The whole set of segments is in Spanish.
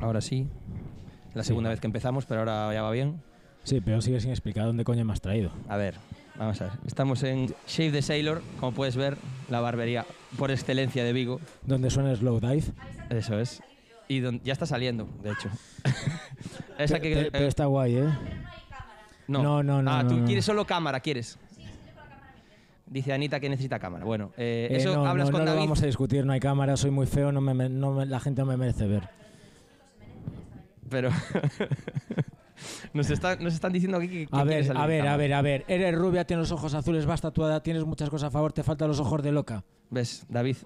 Ahora sí. La segunda vez que empezamos, pero ahora ya va bien. Sí, pero sigue sin explicar dónde coño me has traído. A ver, vamos a ver. Estamos en Shave the Sailor, como puedes ver, la barbería por excelencia de Vigo. Donde suena Slow Dive. Eso es. Y don- ya está saliendo, de hecho. Esa que, pe- pero está guay, ¿eh? no. no, no, no, Ah, no, tú no. quieres solo cámara, ¿quieres? Dice Anita que necesita cámara. Bueno, eh, Eh, eso no, hablas no, con no David. vamos a discutir, no hay cámara, soy muy feo, no me, no me- la gente no me merece ver. Pero nos, está- nos están diciendo aquí que, que A ver, salir a ver, a ver, a ver. Eres rubia, tienes los ojos azules, vas tatuada, tienes muchas cosas a favor, te faltan los ojos de loca. ¿Ves, David?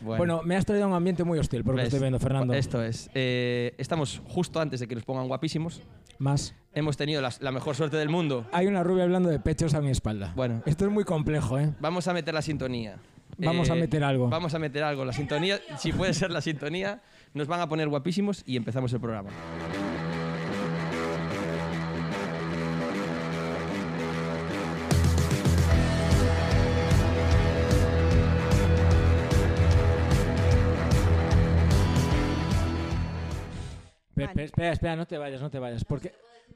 Bueno, me has traído a un ambiente muy hostil, por lo que ¿ves? estoy viendo, Fernando. Esto es. Eh, estamos justo antes de que nos pongan guapísimos. Más. Hemos tenido la mejor suerte del mundo. Hay una rubia hablando de pechos a mi espalda. Bueno. Esto es muy complejo, ¿eh? Vamos a meter la sintonía. Vamos a meter algo. Vamos a meter algo. La sintonía, si puede ser la sintonía, nos van a poner guapísimos y empezamos el programa. Pe- pe- espera, espera, no te vayas, no te vayas. Porque,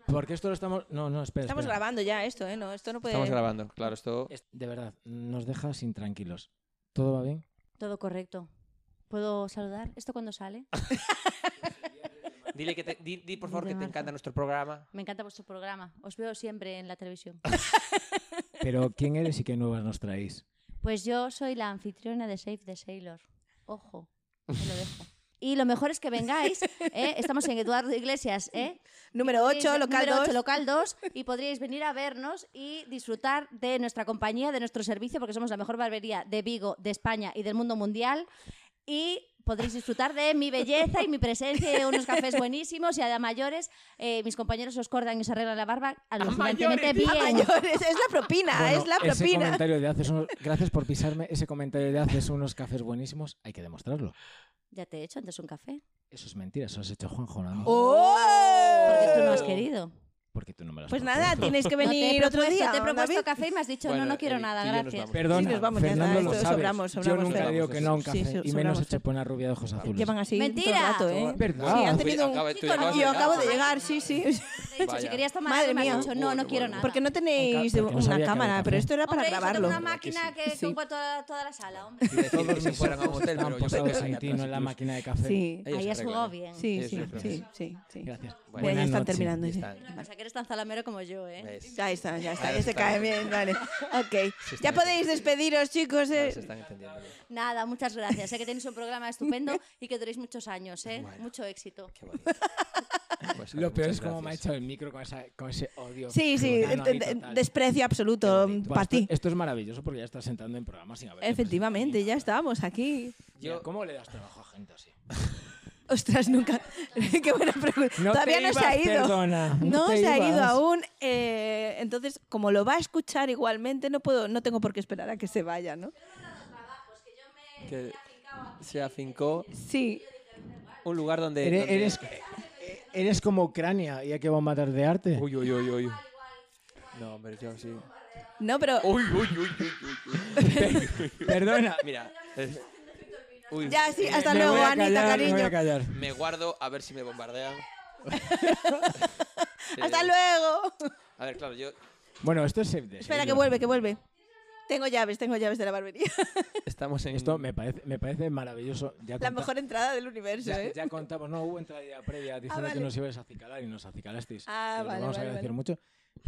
porque esto lo estamos. No, no, espera. Estamos espera. grabando ya esto, ¿eh? No, esto no puede... Estamos grabando, claro, esto. Es- De verdad, nos dejas intranquilos. ¿Todo va bien? Todo correcto. ¿Puedo saludar? ¿Esto cuándo sale? Dile que te, di, di, por favor que te encanta nuestro programa. Me encanta vuestro programa. Os veo siempre en la televisión. Pero, ¿quién eres y qué nuevas nos traéis? Pues yo soy la anfitriona de Save the Sailor. Ojo, te lo dejo. Y lo mejor es que vengáis, ¿eh? estamos en Eduardo Iglesias, ¿eh? Número Podríais 8, ve- local número 2. 8, local 2, y podríais venir a vernos y disfrutar de nuestra compañía, de nuestro servicio, porque somos la mejor barbería de Vigo, de España y del mundo mundial. Y podréis disfrutar de mi belleza y mi presencia y unos cafés buenísimos y a mayores eh, mis compañeros os cortan y os arreglan la barba alucinantemente bien. A mayores, es la propina, Bueno, es la ese propina. comentario de haces unos- gracias por pisarme. Ese comentario de haces unos cafés buenísimos. Hay que demostrarlo. Ya te he hecho antes un café. Eso es mentira, eso has hecho Juanjo. ¿no? ¡Oh! Porque tú no has querido. Porque tú no me lo has Pues propuesto. nada, tienes que No venir otro propuesto- día. Te he propuesto David. café y me has dicho, Bueno, no, no quiero Eric, nada, yo gracias. Perdona, Sí, nos vamos, Fernando lo sabes. sobramos, Yo sobramos, nunca Fer. digo que no a un café sí, y menos hecho Fer. por una rubia de ojos azules. Llevan así Mentira. todo el rato, ¿eh? ¿Verdad? Sí, han tenido un... acaba- no, Yo acabo de llegar, sí, sí. De hecho, Vaya. si querías tomar Madre mía. dicho, no, no quiero nada. Porque no tenéis Porque no una cámara, pero esto era para grabarlo. tengo una máquina que, Sí. ocupa toda, toda la sala, hombre. Todos mis se fueran a un hotel, pero yo sé que en ti, no en la máquina de café. Sí, Ahí se has jugado bien. sí, sí, es, sí. Gracias. Bueno, ya están terminando. Que eres tan zalamero como yo, ¿eh? ¿Ves? Ya está, ya está, ya se cae bien. vale. Ok. Ya podéis despediros, chicos. Eh. se están entendiendo. bien. Nada, muchas gracias. Sé que tenéis un programa estupendo y que duréis muchos años, ¿eh? Mucho éxito. Qué bonito. Pues, Lo peor es cómo me ha gracias. echado el micro con, esa, con ese odio. Sí, sí, ahí de- total. desprecio absoluto para ti. esto es maravilloso porque ya estás entrando en programas sin haber. Efectivamente, ya estamos aquí. Yo, ¿Cómo le das trabajo a gente así? Ostras, nunca. Qué buena pregunta. No Todavía te no se ha ido. perdona, no no te se ha ido aún. eh, entonces, como lo va a escuchar igualmente, no puedo, no tengo por qué esperar a que se vaya, ¿no? Que se afincó Sí. un lugar donde. Eres, donde- eres, eres como Ucrania y hay que bombardear de arte. Uy, uy, uy, uy. No, hombre, yo sí. No, pero Uy, uy, uy, uy, uy, uy. Perdona. Mira. Uy, ya sí, eh, hasta Me luego, voy a Anita, callar, me voy cariño. a callar. Me guardo a ver si me bombardean. Hasta luego. A ver, claro, yo. Bueno, esto es the Espera, que vuelve, que vuelve. Tengo llaves, tengo llaves de la barbería. Estamos en. Esto me parece, me parece maravilloso. Ya La conta- mejor entrada del universo, Ya, ¿eh? ya contamos, no hubo entrada previa diciendo vale. que nos ibais a acicalar y nos acicalasteis. Ah, vale, vamos a vale, agradecer vale. mucho.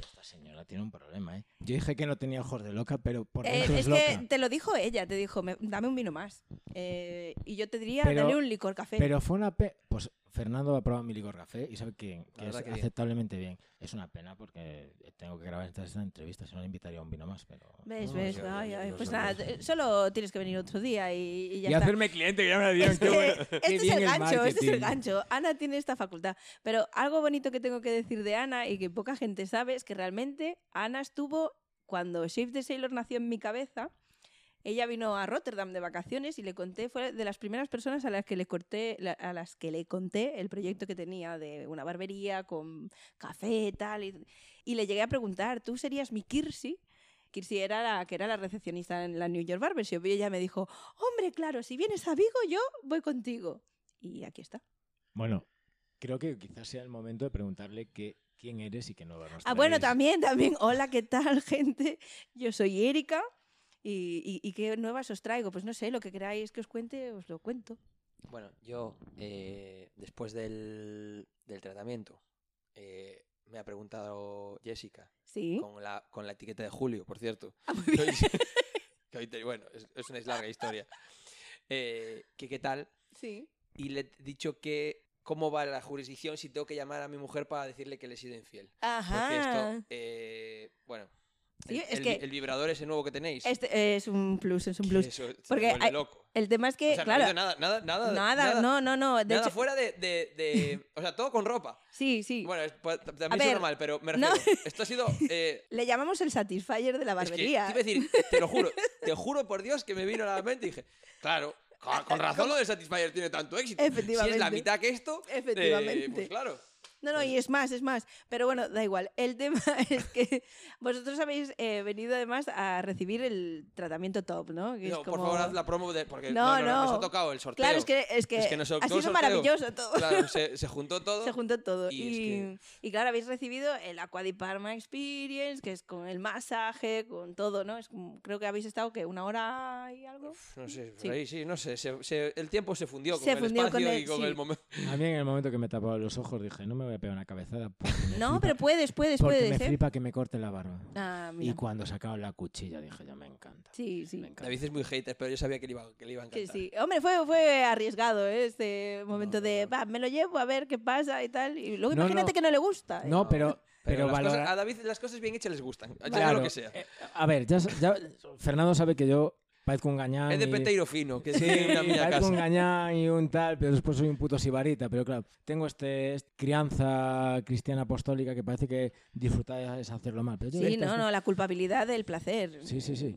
Esta señora tiene un problema, ¿eh? Yo dije que no tenía ojos de loca, pero por Eh, dentro es es, que loca. te lo dijo ella, te dijo, "Me- dame un vino más. Eh, y yo te diría, Pero- dale un licor café. Pero fue una pe... Pues Fernando ha probado mi licor café y sabe que, que es que bien. aceptablemente bien. Es una pena porque tengo que grabar esta, esta entrevista, si no le invitaría a un vino más, pero... ¿Ves, No, ves? yo- Ay, yo- ay, yo pues nada, te- solo tienes que venir otro día y, y ya y está. hacerme cliente, que ya me dieron. Es que este Qué es bien el gancho, este es el gancho. Ana tiene esta facultad. Pero algo bonito que tengo que decir de Ana y que poca gente sabe es que realmente Ana estuvo cuando Shape the Sailor nació en mi cabeza. Ella vino a Rotterdam de vacaciones y le conté, fue de las primeras personas a las que le corté, a las que le conté el proyecto que tenía de una barbería con café y tal. Y, le llegué a preguntar, ¿tú serías mi Kirsi? Kirsi era la que era la recepcionista en la New York Barbershop y ella me dijo, hombre, claro, si vienes a Vigo yo voy contigo. y aquí está. Bueno, creo que quizás sea el momento de preguntarle que, quién eres y qué nuevas nos Ah, bueno, también, también. Hola, ¿qué tal, gente? Yo soy Erika. Y, y- y qué nuevas os traigo? Pues no sé, lo que queráis que os cuente, os lo cuento. Bueno, yo, eh, después del, del tratamiento, eh, me ha preguntado Jessica, Sí. con la, con la etiqueta de Julio, por cierto. Ah, muy que bien. hoy- que hoy te- bueno, es, es una larga historia. Eh, que qué tal, Sí. y le he dicho que cómo va la jurisdicción si tengo que llamar a mi mujer para decirle que le he sido infiel. Porque Ajá. esto, eh, bueno, Sí, el, es el- que- el vibrador ese nuevo que tenéis. Este es un plus, es un plus. eso Porque hay- loco. El tema es que, O sea, no claro, nada, nada, nada, nada, no, no, no. De nada hecho, fuera de, de- de- O sea, todo con ropa. sí, sí. Bueno, es- pues, también A suena ver, mal, pero me no. refiero. Esto ha sido. eh, Le llamamos el Satisfyer de la es que, te barbería. iba a decir, te lo juro, te juro por Dios que me vino a la mente y dije, claro, con, razón lo de Satisfyer tiene tanto éxito. Si es la Efectivamente. mitad que esto, eh, Efectivamente. pues claro. No, no, y es más, es más. Pero bueno, da igual. El tema es que vosotros habéis eh, venido además a recibir el tratamiento top, ¿no? Que es No, por como- favor, haz la promo de. Porque No, no, no, nos no. ha tocado el sorteo. Claro, es que, es que, Es que nos ha sido sorteo. maravilloso todo. Claro, se, se juntó todo. Se juntó todo. Y Y, es y claro, habéis recibido el Aquadiparma Experience, que es con el masaje, con todo, ¿no? Es como- creo que habéis estado, que ¿Una hora y algo? Uf, No sé, por Sí. ahí sí, no sé. se- se- el tiempo se fundió con Se el fundió con espacio el- y con sí. el momento. A mí en el momento que me tapaba los ojos dije, no me voy a pegar una cabezada. No, flipa- pero puedes, puedes, Porque puedes, me ¿eh? flipa que me corte la barba. Ah, Y cuando sacaron la cuchilla dije, ya me encanta. Sí, sí. Me encanta. David es muy hater, pero yo sabía que le iba, que le iba a encantar. sí. Hombre, fue, fue arriesgado ¿eh? este momento no, de, va, me lo llevo a ver qué pasa y tal. Y luego No, imagínate no. que no le gusta. ¿eh? No, pero, Pero, cosas- a David las cosas bien hechas les gustan. Ya Claro, lo que sea. eh, a ver, ya, ya- Fernando sabe que yo parezco un gañán. es de peteiro fino, que Sí, una mía parezco un casa. gañán y un tal, pero después soy un puto sibarita. Pero claro, tengo este, este crianza cristiana apostólica que parece que disfrutar es hacerlo mal. Pero yo Sí, no, no, la culpabilidad del placer. Sí, sí, sí.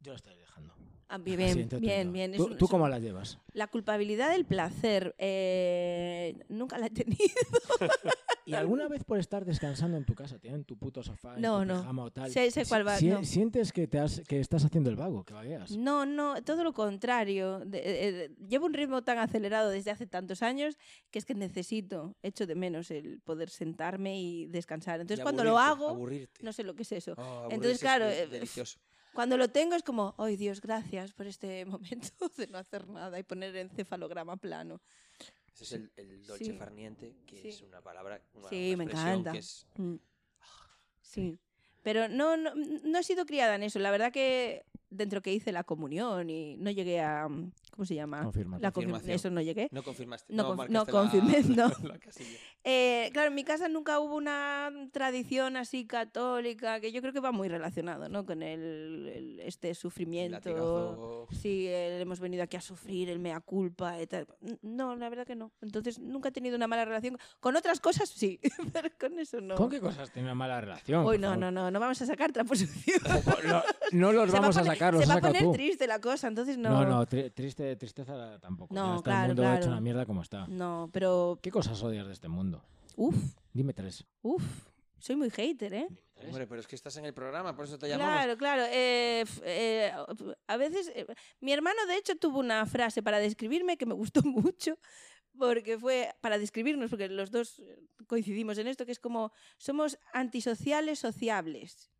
Yo lo estoy dejando. Ah, bien, Así, bien, bien, ¿Tú, un- tú es cómo la llevas? La culpabilidad del placer. eh, nunca la he tenido. ¿Y alguna vez por estar descansando en tu casa, tío, en tu puto sofá, en No, tu no. pijama o tal, Sé- sé cuál va, si- no. sientes que, te has, que estás haciendo el vago, que vagueas? No, no, todo lo contrario. De- eh, de- llevo un ritmo tan acelerado desde hace tantos años que es que necesito, echo de menos el poder sentarme y descansar. Entonces, Y cuando lo hago, Aburrirte. no sé lo que es eso. Oh, Entonces, es claro, de- eh, delicioso. Cuando lo tengo es como, ay Dios, gracias por este momento de no hacer nada y poner el encefalograma plano. Ese es el, el dolce Sí. farniente, que Sí. es una palabra, una, Sí, una me expresión encanta. que es Mm. Sí. Pero no, no, no he sido criada en eso. La verdad que dentro que hice la comunión y no llegué a... ¿Cómo se llama? Confirmación. La confirma- Confirmación. Eso no llegué. No confirmaste. No conf- la- confirmé, no. la casilla. Eh, claro, en mi casa nunca hubo una tradición así católica, que yo creo que va muy relacionado, ¿no? Con el, el- este sufrimiento. Latigazo. Sí, el hemos venido aquí a sufrir, el mea culpa y tal. No, la verdad que no. Entonces nunca he tenido una mala relación. Con otras cosas sí, pero con eso no. ¿Con qué cosas tiene una mala relación? Uy, no, favor? no, no, no vamos a sacar trapos sucios. No, no los vamos a, sacar, Se va a poner tú. triste la cosa, entonces no. No, no, tri- triste, tristeza tampoco. No, claro, el mundo claro. hecho una mierda como está. No, pero. ¿Qué cosas odias de este mundo? Uf, Dime tres. uf. Soy muy hater, ¿eh? Hombre, pero es que estás en el programa, por eso te llamamos. Claro, claro. eh, eh, a veces, eh, mi hermano de hecho tuvo una frase para describirme que me gustó mucho, porque fue para describirnos, porque los dos coincidimos en esto, que es como somos antisociales sociables.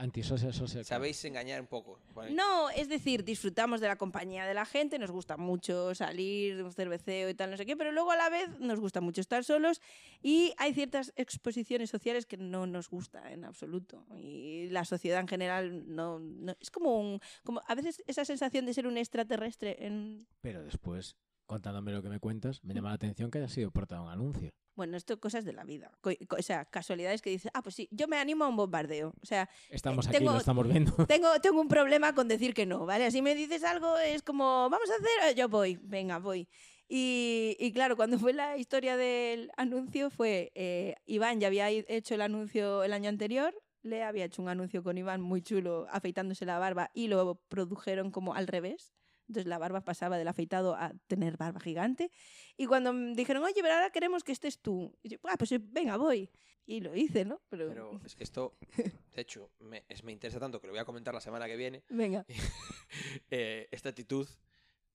Antisocial, social. Sabéis engañar un poco. No, es decir, disfrutamos de la compañía de la gente, nos gusta mucho salir, un cerveceo y tal, no sé qué, pero luego a la vez nos gusta mucho estar solos y hay ciertas exposiciones sociales que no nos gusta en absoluto. Y la sociedad en general no, no- es como un como a veces esa sensación de ser un extraterrestre en Pero después, contándome lo que me cuentas, me llama la atención que haya sido portada un anuncio. bueno, esto cosas de la vida. O sea, casualidades que dices, ah, pues sí, yo me animo a un bombardeo. O sea, Estamos Eh, aquí, tengo- lo estamos viendo. tengo, tengo un problema con decir que no, ¿vale? Si me dices algo es como, vamos a hacer, eh, yo voy, venga, voy. Y, y claro, cuando fue la historia del anuncio fue, eh, Iván ya había hecho el anuncio el año anterior, le había hecho un anuncio con Iván muy chulo afeitándose la barba y lo produjeron como al revés. Entonces la barba pasaba del afeitado a tener barba gigante. Y cuando me dijeron, oye, pero ahora queremos que estés tú. Y yo, ah, pues eh, venga, voy. Y lo hice, ¿no? Pero, Pero es que esto, de hecho, me, es- me interesa tanto que lo voy a comentar la semana que viene. venga. Eh, esta actitud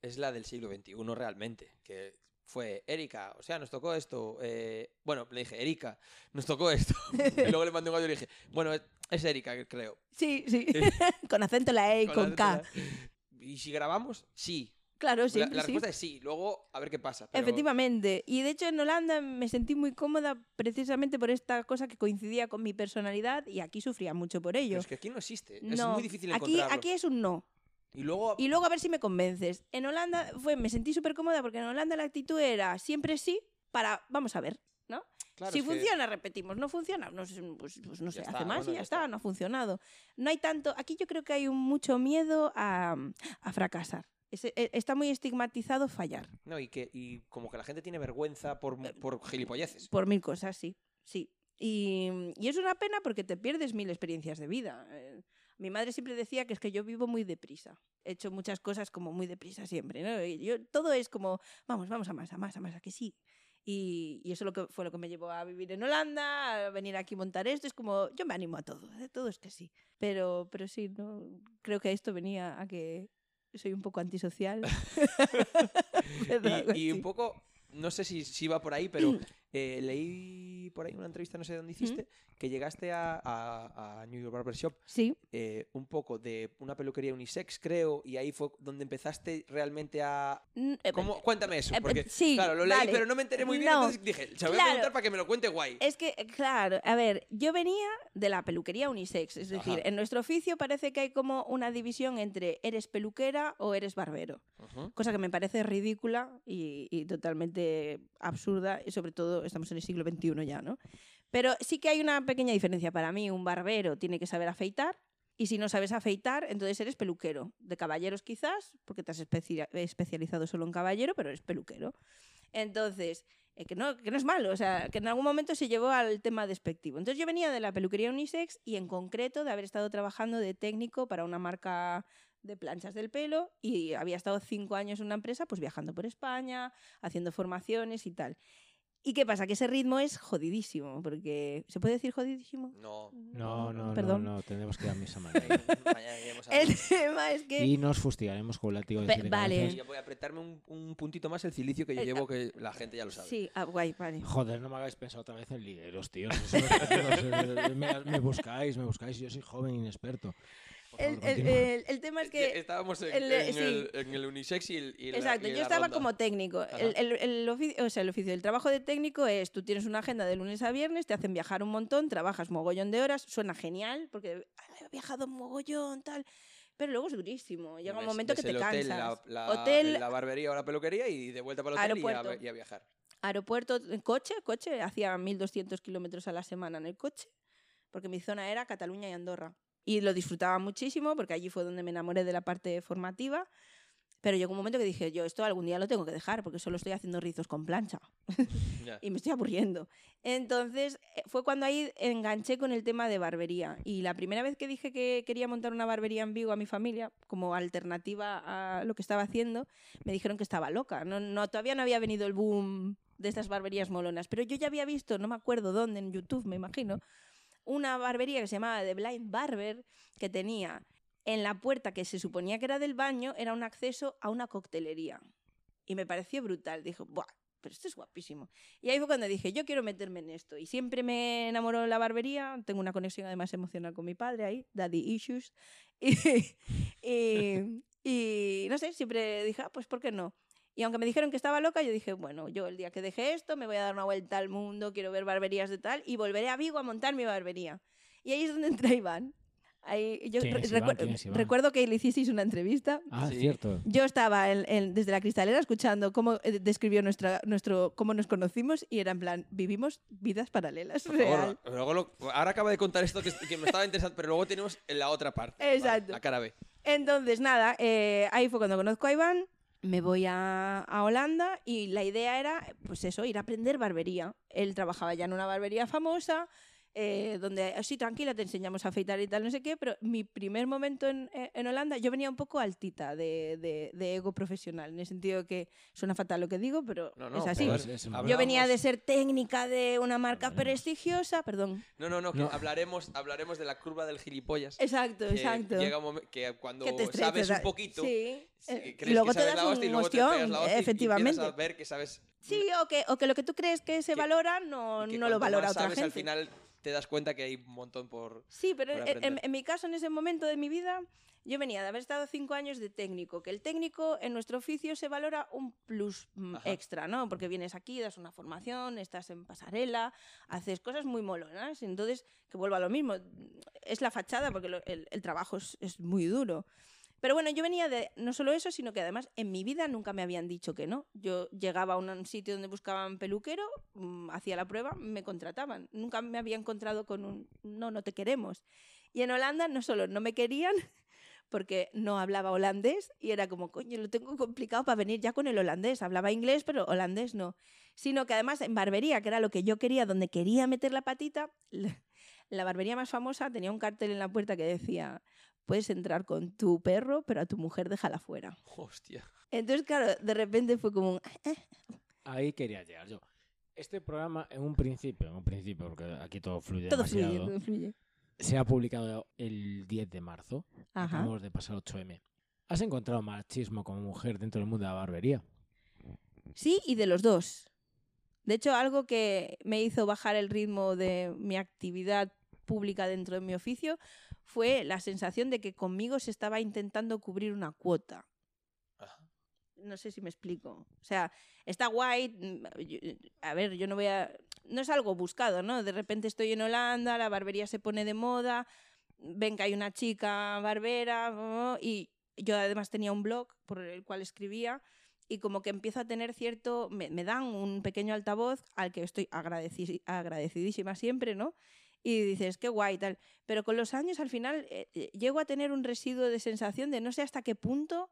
es la del siglo XXI realmente. Que fue, Erika, o sea, nos tocó esto. eh, bueno, le dije, Erika, nos tocó esto. y luego le mandé un audio y le dije, bueno, es, Erika, creo. Sí, sí. con acento la E y con, la K. letra. ¿Y si grabamos? Sí. Claro, La- siempre la, sí. respuesta es sí. Luego, a ver qué pasa. pero- Efectivamente. Y de hecho en Holanda me sentí muy cómoda precisamente por esta cosa que coincidía con mi personalidad y aquí sufría mucho por ello. Pero es que aquí no existe. Es muy difícil aquí, encontrarlo. aquí es un no. Y luego, Y luego a ver si me convences. En Holanda fue, me sentí súper cómoda porque en Holanda la actitud era siempre sí para, vamos a ver, ¿no? claro, si que- funciona, repetimos. No funciona, no, sé, pues, pues no Ya se está, hace más bueno, y ya, ya está, está. no ha funcionado. No hay tanto, aquí yo creo que hay un mucho miedo a, a fracasar. Es- e- está muy estigmatizado fallar. No, y, que, y como que la gente tiene vergüenza por, Eh, por gilipolleces. Por mil cosas, sí. Sí. Y, y es una pena porque te pierdes mil experiencias de vida. Eh, mi madre siempre decía que es que yo vivo muy deprisa. He hecho muchas cosas como muy deprisa siempre. ¿no? Y yo, todo es como, vamos, vamos a más, a más, a más, a que sí. Y, y eso lo que, fue lo que me llevó a vivir en Holanda, a venir aquí a montar esto. Es como, yo me animo a todo, ¿eh? todo es que sí. Pero, pero sí, ¿no? creo que esto venía a que soy un poco antisocial. Y, y un poco, no sé si, si va por ahí, pero eh, leí por ahí una entrevista, no sé dónde hiciste, que llegaste a, a, a New York Barber Shop Sí, eh, un poco de una peluquería unisex, creo, y ahí fue donde empezaste realmente a... Mm, eh, ¿Cómo? Cuéntame eso, porque, sí, claro, lo leí, vale. pero no me enteré muy bien, No, entonces dije, se lo voy a preguntar para que me lo cuente guay. Es que, claro, a ver, yo venía de la peluquería unisex, es decir, Ajá. en nuestro oficio parece que hay como una división entre eres peluquera o eres barbero, cosa que me parece ridícula y, y totalmente absurda, y sobre todo estamos en el siglo XXI ya, ¿no? Pero sí que hay una pequeña diferencia para mí, un barbero tiene que saber afeitar. Y si no sabes afeitar, entonces eres peluquero. De caballeros quizás, porque te has especia- especializado solo en caballero, pero eres peluquero. Entonces, eh, que, no, que no es malo, o sea, que en algún momento se llevó al tema despectivo. Entonces yo venía de la peluquería unisex y en concreto de haber estado trabajando de técnico para una marca de planchas del pelo y había estado cinco años en una empresa pues viajando por España, haciendo formaciones y tal. ¿Y qué pasa? Que ese ritmo es jodidísimo, porque ¿se puede decir jodidísimo? No. No, no, Perdón. no, no, tenemos que ir a misa. Mañana iremos a El tema es que... Y nos fustigaremos con un látigo de Pe- siete vale. cabezas. Yo voy a apretarme un, un puntito más el cilicio que yo Eh, llevo, que la gente ya lo sabe. Sí, ah, guay, vale. Joder, no me hagáis pensar otra vez en ligueros, tío. Eso es- eso- me, me buscáis, me buscáis. Yo soy joven e inexperto. El, el- el- el tema es que... Estábamos en, el- en sí. el, en el unisex y el, y la- Exacto, y yo estaba ronda. como técnico. El, el- el oficio, o sea, el oficio del trabajo de técnico es, tú tienes una agenda de lunes a viernes, te hacen viajar un montón, trabajas mogollón de horas, suena genial, porque "Ah, he viajado mogollón, tal, pero luego es durísimo. Llega un momento que te el hotel, cansas. La, la- Hotel- la barbería o la peluquería y de vuelta para el hotel y a, Aeropuerto. y a viajar. Aeropuerto, en coche, coche, hacía 1200 kilómetros a la semana en el coche, porque mi zona era Cataluña y Andorra. Y lo disfrutaba muchísimo, porque allí fue donde me enamoré de la parte formativa. Pero llegó un momento que dije, yo esto algún día lo tengo que dejar, porque solo estoy haciendo rizos con plancha. Y me estoy aburriendo. Entonces eh, fue cuando ahí enganché con el tema de barbería. Y la primera vez que dije que quería montar una barbería en Vigo a mi familia, como alternativa a lo que estaba haciendo, me dijeron que estaba loca. No, no, todavía no había venido el boom de estas barberías molonas. Pero yo ya había visto, no me acuerdo dónde, en YouTube me imagino, una barbería que se llamaba The Blind Barber, que tenía en la puerta que se suponía que era del baño, era un acceso a una coctelería. Y me pareció brutal. Dije, ¡buah! Pero esto es guapísimo. Y ahí fue cuando dije, yo quiero meterme en esto. Y siempre me enamoró la barbería. Tengo una conexión además emocional con mi padre ahí, daddy issues. Y, y, y no sé, siempre dije, ah, pues ¿por qué no? Y aunque me dijeron que estaba loca, yo dije, bueno, yo el día que deje esto me voy a dar una vuelta al mundo, quiero ver barberías de tal, y volveré a Vigo a montar mi barbería. Y ahí es donde entra Iván. Ahí, yo ¿Quién re- es Iván? recu- recuerdo que le hicisteis una entrevista Ah, Sí. cierto. yo estaba en- en- desde la cristalera escuchando cómo eh, describió nuestra, nuestro, cómo nos conocimos y era en plan, vivimos vidas paralelas, Por favor, real. luego lo- ahora acaba de contar esto que, que me estaba interesando, pero luego tenemos la otra parte. Vale, Exacto. la cara B. Entonces, nada, eh, ahí fue cuando conozco a Iván, me voy a, a Holanda y la idea era, pues eso, ir a aprender barbería. Él trabajaba ya en una barbería famosa, eh, donde sí, tranquila, te enseñamos a afeitar y tal, no sé qué, pero mi primer momento en, eh, en Holanda, yo venía un poco altita de, de- de ego profesional, en el sentido que suena fatal lo que digo, pero No, no, es así. pero Es- es un- Yo venía de ser técnica de una marca prestigiosa, perdón. No, no, no, que No. hablaremos, hablaremos de la curva del gilipollas. Exacto, que exacto. Llega un momento que cuando Que te estrechas, sabes un poquito, Sí. sí, eh, crees y luego que te das la hostia y un luego te pegas ostión, la hostia y efectivamente. empiezas a ver que sabes Sí, o que, o que lo que tú crees que se Que- valora no, no lo valora más otra sabes, gente. al final te das cuenta que hay un montón por... Sí, pero por en, en- mi caso, en ese momento de mi vida, yo venía de haber estado cinco años de técnico, que el técnico en nuestro oficio se valora un plus mm, Ajá. extra, ¿no? Porque vienes aquí, das una formación, estás en pasarela, haces cosas muy molonas. Entonces, que vuelvo a lo mismo, es la fachada porque lo- el, el trabajo es, es muy duro. Pero bueno, yo venía de no solo eso, sino que además en mi vida nunca me habían dicho que no. Yo llegaba a un sitio donde buscaban peluquero, mm, hacía la prueba, me contrataban. Nunca me había encontrado con un no, no te queremos. Y en Holanda no solo no me querían, porque no hablaba holandés y era como, coño, lo tengo complicado para venir ya con el holandés. Hablaba inglés, pero holandés no. Sino que además en barbería, que era lo que yo quería, donde quería meter la patita, la, la barbería más famosa tenía un cartel en la puerta que decía, puedes entrar con tu perro, pero a tu mujer déjala fuera. Hostia. Entonces, claro, de repente fue como un... Ahí quería llegar yo. Este programa, en un principio, en un principio, porque aquí todo fluye Todo demasiado, fluye, todo fluye. se ha publicado el 10 de marzo. Ajá. Acabamos de pasar 8M. ¿Has encontrado machismo como mujer dentro del mundo de la barbería? Sí, y de los dos. De hecho, algo que me hizo bajar el ritmo de mi actividad pública dentro de mi oficio fue la sensación de que conmigo se estaba intentando cubrir una cuota. Ajá. No sé si me explico. O sea, está guay. mm, A ver, yo no voy a. No es algo buscado, ¿no? De repente estoy en Holanda, la barbería se pone de moda, ven que hay una chica barbera, y yo además tenía un blog por el cual escribía, y como que empiezo a tener cierto. Me, me dan un pequeño altavoz al que estoy agradeci- agradecidísima siempre, ¿no? Y dices, qué guay, tal. Pero con los años, al final, eh, eh, llego a tener un residuo de sensación de no sé hasta qué punto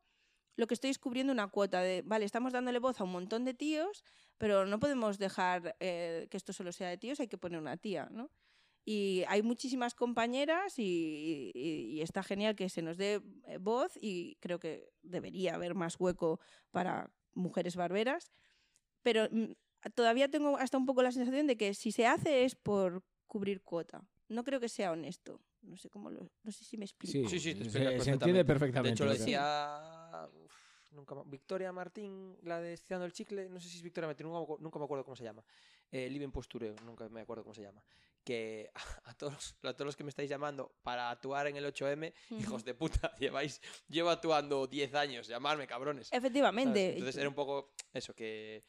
lo que estoy es cubriendo una cuota de, vale, estamos dándole voz a un montón de tíos, pero no podemos dejar eh, que esto solo sea de tíos, hay que poner una tía, ¿no? Y hay muchísimas compañeras y, y- y está genial que se nos dé eh, voz y creo que debería haber más hueco para mujeres barberas, pero mm, todavía tengo hasta un poco la sensación de que si se hace es por cubrir cuota. No creo que sea honesto. No sé cómo lo, no sé si me explico. Sí, sí, te se, se entiende De perfectamente. hecho, lo decía uf, nunca, Victoria Martín, la de Estirando el Chicle, no sé si es Victoria Martín, nunca, me acu- nunca me acuerdo cómo se llama. Eh, Living Postureo, nunca me acuerdo cómo se llama. Que a todos, a todos los que me estáis llamando para actuar en el 8M, hijos de puta, lleváis, llevo actuando 10 años, llamarme cabrones. ¿sabes? Efectivamente. Entonces era un poco eso, que,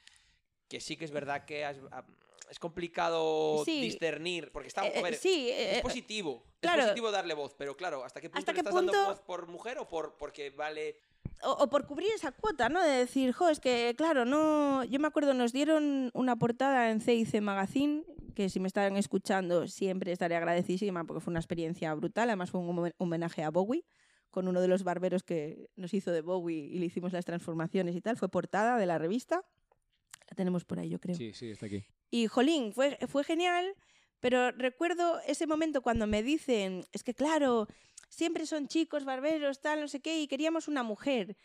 que sí que es verdad que has- a- es complicado Sí. discernir, porque está, Eh, a ver, sí, eh, es positivo. claro. Es positivo darle voz, pero claro, ¿hasta qué punto ¿Hasta le qué estás dando punto? voz por mujer o por porque vale o, o por cubrir esa cuota, ¿no? De decir, jo, es que, claro, no. Yo me acuerdo, nos dieron una portada en CIC Magazine, que si me están escuchando siempre estaré agradecidísima porque fue una experiencia brutal. Además, fue un homen- homenaje a Bowie, con uno de los barberos que nos hizo de Bowie y le hicimos las transformaciones y tal. Fue portada de la revista. La tenemos por ahí, yo creo. Sí, sí, está aquí. Y jolín, fue, fue genial, pero recuerdo ese momento cuando me dicen, es que claro, siempre son chicos, barberos, tal, no sé qué, y queríamos una mujer.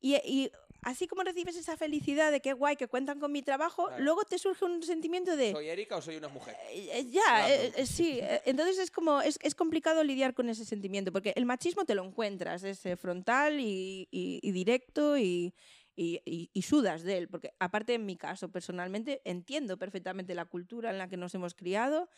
Y, y así como recibes esa felicidad de que guay, que cuentan con mi trabajo, Claro. luego te surge un sentimiento de... soy Erika o soy una mujer. Eh, eh, ya, Claro. eh, eh, sí. eh, Entonces es como, es, es complicado lidiar con ese sentimiento, porque el machismo te lo encuentras, es frontal y, y- y directo y, y- y- y sudas de él, porque aparte en mi caso personalmente entiendo perfectamente la cultura en la que nos hemos criado,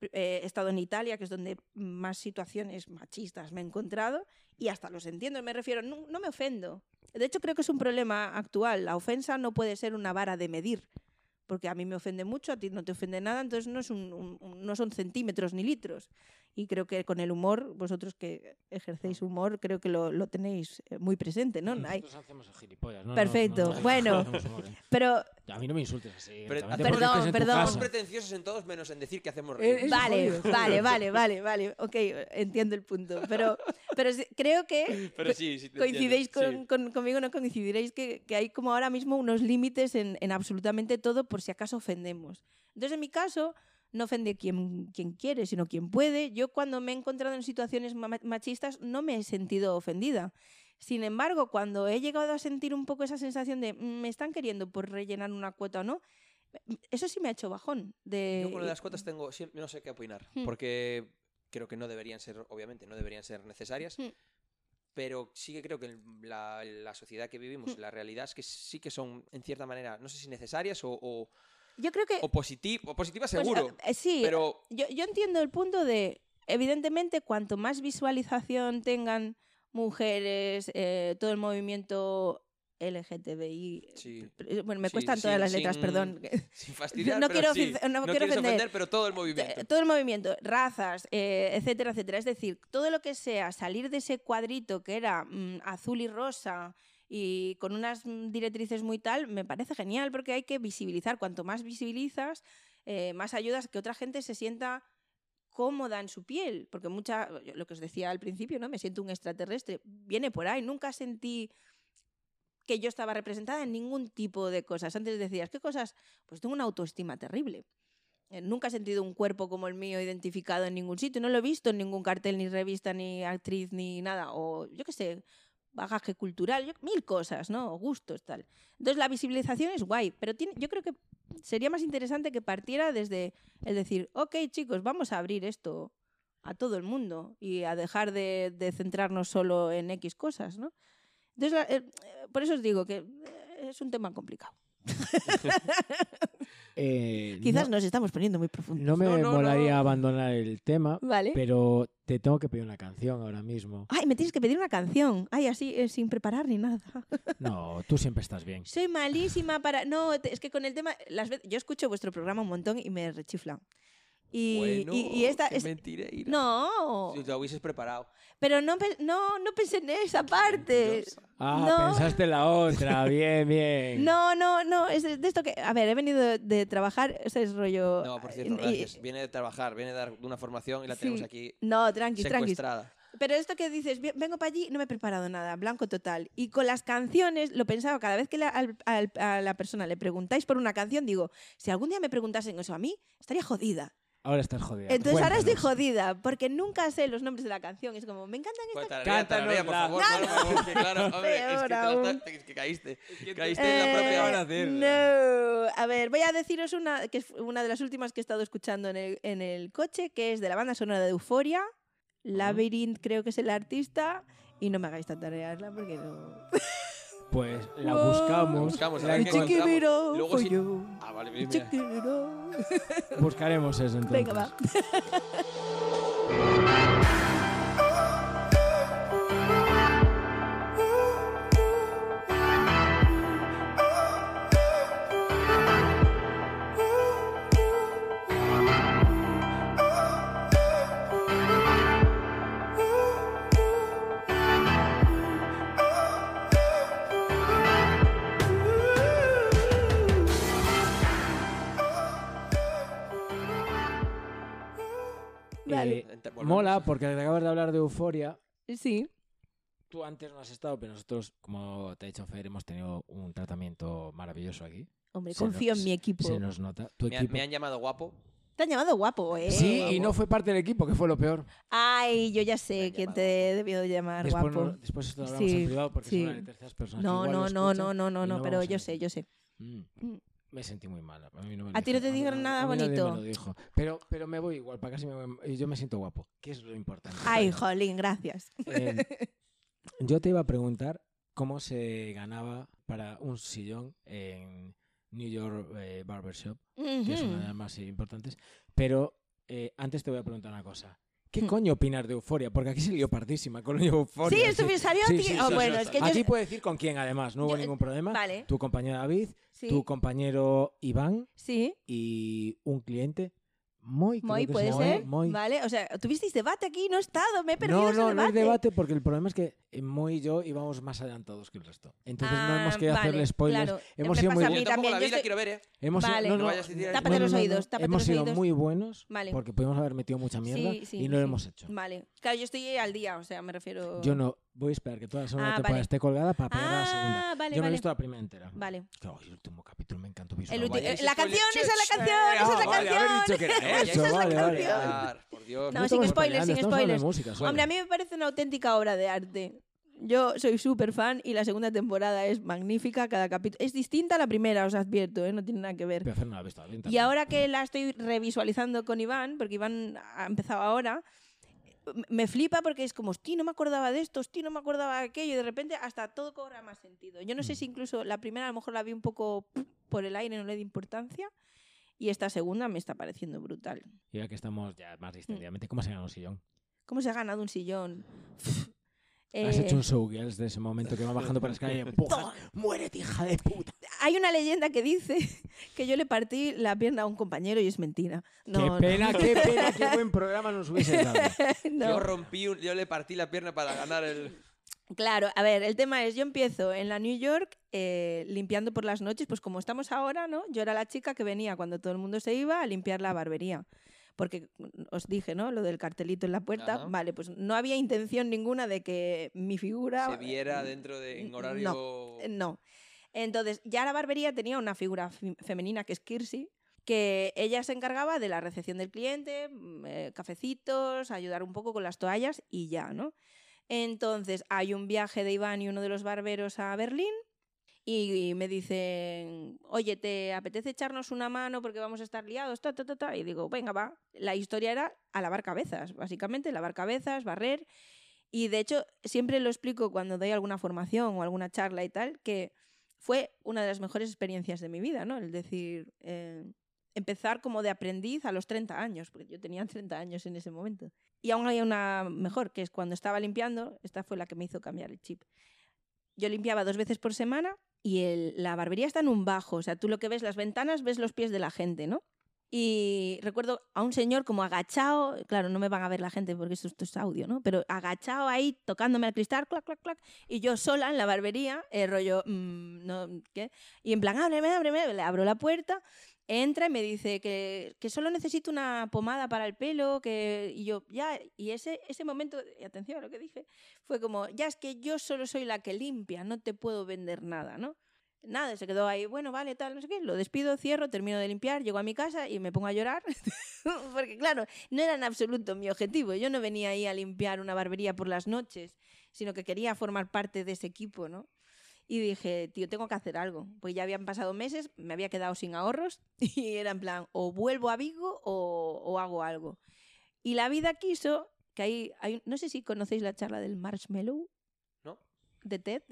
eh, he estado en Italia, que es donde más situaciones machistas me he encontrado, y hasta los entiendo, me refiero, no, no me ofendo. De hecho, creo que es un problema actual. La ofensa no puede ser una vara de medir, porque a mí me ofende mucho, a ti no te ofende nada, entonces no, es un- un- no son centímetros ni litros. Y creo que con el humor, vosotros que ejercéis humor, creo que lo, lo tenéis eh, muy presente, ¿no? Hay- Nosotros hacemos gilipollas, ¿no? Perfecto, No, no, no, bueno. humor, ¿eh? pero A mí no me insultes así. Pero tu Perdón, Somos pretenciosos en todos menos en decir que hacemos Eh, reír. vale, vale, vale, vale, vale, ok, entiendo el punto. Pero, pero sí- creo que Pero sí, sí te coincidéis con, con- conmigo, no coincidiréis que, que hay como ahora mismo unos límites en, en absolutamente todo por si acaso ofendemos. Entonces, en mi caso, no ofende quien, quien quiere, sino quien puede. Yo cuando me he encontrado en situaciones ma- machistas no me he sentido ofendida. Sin embargo, cuando he llegado a sentir un poco esa sensación de "Mm, me están queriendo por rellenar una cuota o no, eso sí me ha hecho bajón. De... Yo con lo de las cuotas tengo, no sé qué opinar, Hmm. porque creo que no deberían ser, obviamente, no deberían ser necesarias, Hmm. pero sí que creo que la, la sociedad que vivimos, Hmm. la realidad es que sí que son, en cierta manera, no sé si necesarias o, o, Yo creo que... o positiv- o positivas pues, seguro, eh, sí, pero yo, yo entiendo el punto de, evidentemente, cuanto más visualización tengan mujeres, eh, todo el movimiento LGTBI. Sí. eh, Bueno, me Sí, cuestan todas las letras, sin- perdón. sin fastidiar, no pero quiero ofici- no quiero ofender. ofender, pero todo el movimiento. Todo el movimiento, razas, eh, etcétera, etcétera. Es decir, todo lo que sea salir de ese cuadrito que era mm, azul y rosa y con unas mm, directrices muy tal, me parece genial porque hay que visibilizar. Cuanto más visibilizas, eh, más ayudas que otra gente se sienta cómoda en su piel. Porque mucha, lo que os decía al principio, ¿no? Me siento un extraterrestre. Viene por ahí. Nunca sentí que yo estaba representada en ningún tipo de cosas. Antes decías, ¿qué cosas? Pues tengo una autoestima terrible. Eh, Nunca he sentido un cuerpo como el mío identificado en ningún sitio. No lo he visto en ningún cartel, ni revista, ni actriz, ni nada. O yo qué sé, bagaje cultural, mil cosas, ¿no? Gustos, tal. Entonces la visibilización es guay, pero tiene, yo creo que sería más interesante que partiera desde el decir, ok chicos, vamos a abrir esto a todo el mundo y a dejar de, centrarnos solo en X cosas, ¿no? Entonces, la- eh, por eso os digo que eh, es un tema complicado. Eh, Quizás no, nos estamos poniendo muy profundos. no me No, no, molaría no. abandonar el tema, Vale. pero te tengo que pedir una canción ahora mismo. Ay, me tienes que pedir una canción. Ay, así, eh, sin preparar ni nada. No, tú siempre estás bien. Soy malísima para... No, te- es que con el tema... Las veces... Yo escucho vuestro programa un montón y me rechifla. Y, bueno, y, y esta... qué es- mentireira. No, Si te lo hubieses preparado. pero no, no, no pensé en esa parte. Ah, No. pensaste la otra, bien, bien. No, no, no, es de esto que... A ver, he venido de, de trabajar, ese es rollo... No, por cierto, y- gracias. Viene de trabajar, viene de dar una formación y la tenemos Sí. aquí No, tranqui, tranqui. Pero esto que dices, "Ve- vengo para allí, no me he preparado nada, blanco total. Y con las canciones, lo pensaba, cada vez que la- al- al- a la persona le preguntáis por una canción, digo, si algún día me preguntasen eso a mí, estaría jodida. Ahora estás jodida. Entonces ahora estoy Cuéntanos. jodida, porque nunca sé los nombres de la canción. Es como, me encantan estas tararea, tararea, por favor. Cántanosla. Claro, por favor, que claro, hombre, es que, aún. es que caíste. Caíste en la propia Eh, hora. No. A ver, voy a deciros una que es una de las últimas que he estado escuchando en el, en el coche, que es de la banda sonora de Euforia. Labyrinth creo que es el artista. Y no me hagáis tatarearla porque no. Pues la Wow. buscamos. Buscamos, la encontramos. Luego you. Ah, vale, mira. out. Buscaremos eso entonces. Venga, va. Vale. Eh, Ente- volvemos. mola porque acabas de hablar de euforia. Sí. Tú antes no has estado, pero nosotros, como te ha dicho Fer, hemos tenido un tratamiento maravilloso aquí. Hombre, Se confío nos- en mi equipo. Se nos nota. Tu Me, han- equipo. me han llamado guapo. Te han llamado guapo, ¿eh? Sí, y no fue parte del equipo, que fue lo peor. Ay, yo ya sé quién llamado te debió de llamar Después, guapo. no- después esto lo hablamos Sí, en privado porque sí. son de terceras personas. que No, igual no, lo no, no, no, no, no, pero yo sé, yo sé. Mm, Mm. Me sentí muy mal. A, mí no me ¿A ti no te dijeron- nada a mí nadie bonito? me lo dijo. Pero, pero me voy igual, para casi me, y yo me siento guapo, que es lo importante. Ay, jolín, gracias. Eh, yo te iba a preguntar cómo se ganaba para un sillón en New York eh, Barbershop, que es una de las más importantes. Pero eh, antes te voy a preguntar una cosa. ¿Qué Hmm. coño opinas de Euforia? Porque aquí se lió partísima con Euforia. Sí, esto me salió Sí, sí, Oh, sí, bueno, sí. es que yo. Aquí puedes decir con quién, además, no hubo Yo- ningún problema. Vale, Tu compañero David, tu compañero Iván Sí, y un cliente, Moy. Moy, puede se ser. Moy. Vale, o sea, tuvisteis debate aquí, no he estado, me he perdido No, ese no, no debate. es debate porque el problema es que eh, Moy y yo íbamos más adelantados que el resto. Entonces no hemos Ah, querido vale, hacerle spoilers. claro. Hemos sido muy a Yo mí bu- tampoco también, la yo vida estoy- quiero ver, ¿eh? hemos sido- Vale. no, No no, eso. Tápate los oídos, tápate hemos los sido oídos. muy buenos Vale. porque podemos haber metido mucha mierda Sí, sí, y no lo sí. hemos hecho. Vale. Claro, yo estoy al día, o sea, me refiero. Yo no. Voy a esperar que toda la segunda Ah, temporada vale. esté colgada para pegar a la segunda. Ah, vale, Yo me he vale. visto la primera entera. Vale. Claro, el último capítulo me encantó El visualmente. ulti- eh, la canción, esa es la canción, Ah, esa es la vale, haber canción. dicho que era eso, Esa es la vale, vale. canción. Por Dios. No, No sin spoilers, sin spoilers. música. Hombre, a mí me parece una auténtica obra de arte. Yo soy súper fan y la segunda temporada es magnífica. Cada capítulo es distinta a la primera, os advierto, ¿eh? no tiene nada que ver. Hacer no la he visto bien Y ahora que la estoy revisualizando con Iván, porque Iván ha empezado ahora, me flipa porque es como, hostia, no me acordaba de esto, hostia, no me acordaba de aquello, y de repente hasta todo cobra más sentido. Yo no sé Mm. si incluso la primera a lo mejor la vi un poco por el aire, no le di importancia, y esta segunda me está pareciendo brutal. Y ahora que estamos ya más Mm. distendidamente, ¿cómo se gana un sillón? ¿Cómo se ha ganado un sillón? Has Eh, hecho un showgirls de ese momento que va bajando por la escalera y empujas. ¡Muérete, hija de puta! Hay una leyenda que dice que yo le partí la pierna a un compañero y es mentira. No, ¡Qué no. pena, qué pena, qué buen programa nos hubiese dado! No. Yo rompí, un- yo le partí la pierna para ganar el. Claro, a ver, el tema es, yo empiezo en la New York eh, limpiando por las noches, pues como estamos ahora, ¿no? Yo era la chica que venía cuando todo el mundo se iba a limpiar la barbería. Porque os dije, ¿no? Lo del cartelito en la puerta. Ajá. Vale, pues no había intención ninguna de que mi figura... Se viera dentro de en no, horario. Eh, No. Entonces, ya la barbería tenía una figura fe- femenina que es Kirsty, que ella se encargaba de la recepción del cliente, mm, eh, cafecitos, ayudar un poco con las toallas y ya, ¿no? Entonces, hay un viaje de Iván y uno de los barberos a Berlín y me dicen, oye, ¿te apetece echarnos una mano porque vamos a estar liados? Ta, ta, ta, ta. Y digo, venga, va. La historia era a lavar cabezas, básicamente, lavar cabezas, barrer. Y de hecho, siempre lo explico cuando doy alguna formación o alguna charla y tal, que fue una de las mejores experiencias de mi vida, ¿no? El decir, eh, empezar como de aprendiz a los 30 años, porque yo tenía 30 años en ese momento. Y aún hay una mejor, que es cuando estaba limpiando, esta fue la que me hizo cambiar el chip. Yo limpiaba dos veces por semana y la barbería está en un bajo, o sea, tú lo que ves las ventanas, ves los pies de la gente, ¿no? Y recuerdo a un señor como agachado, claro, no me van a ver la gente porque esto, es audio, ¿no? Pero agachado ahí, tocándome al cristal, clac, clac, clac, y yo sola en la barbería, el rollo, mm, no, ¿qué? Y en plan, ábreme, ábreme, le abro la puerta, entra y me dice que, que solo necesito una pomada para el pelo, que y yo, ya, y ese, ese momento, y atención a lo que dije, fue como, ya es que yo solo soy la que limpia, no te puedo vender nada, ¿no? Nada, se quedó ahí, bueno, vale, tal, no sé qué, lo despido, cierro, termino de limpiar, llego a mi casa y me pongo a llorar, porque claro, no era en absoluto mi objetivo, yo no venía ahí a limpiar una barbería por las noches, sino que quería formar parte de ese equipo, ¿no? Y dije, tío, tengo que hacer algo. Pues ya habían pasado meses, me había quedado sin ahorros y era en plan, o vuelvo a Vigo o, o hago algo. Y la vida quiso que hay, hay, no sé si conocéis la charla del marshmallow. De TED,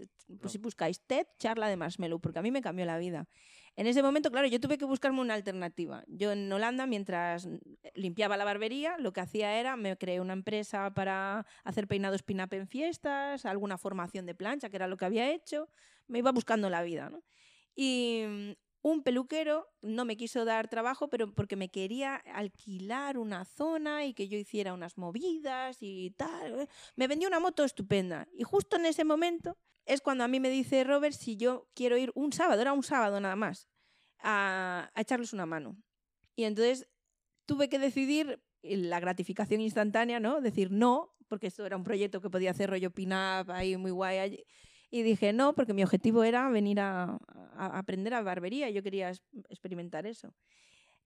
pues si buscáis TED, charla de marshmallow, porque a mí me cambió la vida. En ese momento, claro, yo tuve que buscarme una alternativa. Yo en Holanda, mientras limpiaba la barbería, lo que hacía era, me creé una empresa para hacer peinados pin-up en fiestas, alguna formación de plancha, que era lo que había hecho, me iba buscando la vida, ¿no? Y un peluquero no me quiso dar trabajo, pero porque me quería alquilar una zona y que yo hiciera unas movidas y tal. Me vendió una moto estupenda. Y justo en ese momento es cuando a mí me dice Robert si yo quiero ir un sábado, era un sábado nada más, a, a echarles una mano. Y entonces tuve que decidir la gratificación instantánea, ¿no? Decir no, porque esto era un proyecto que podía hacer rollo pin-up ahí muy guay. allí. Y dije no, porque mi objetivo era venir a, a aprender a barbería y yo quería experimentar eso.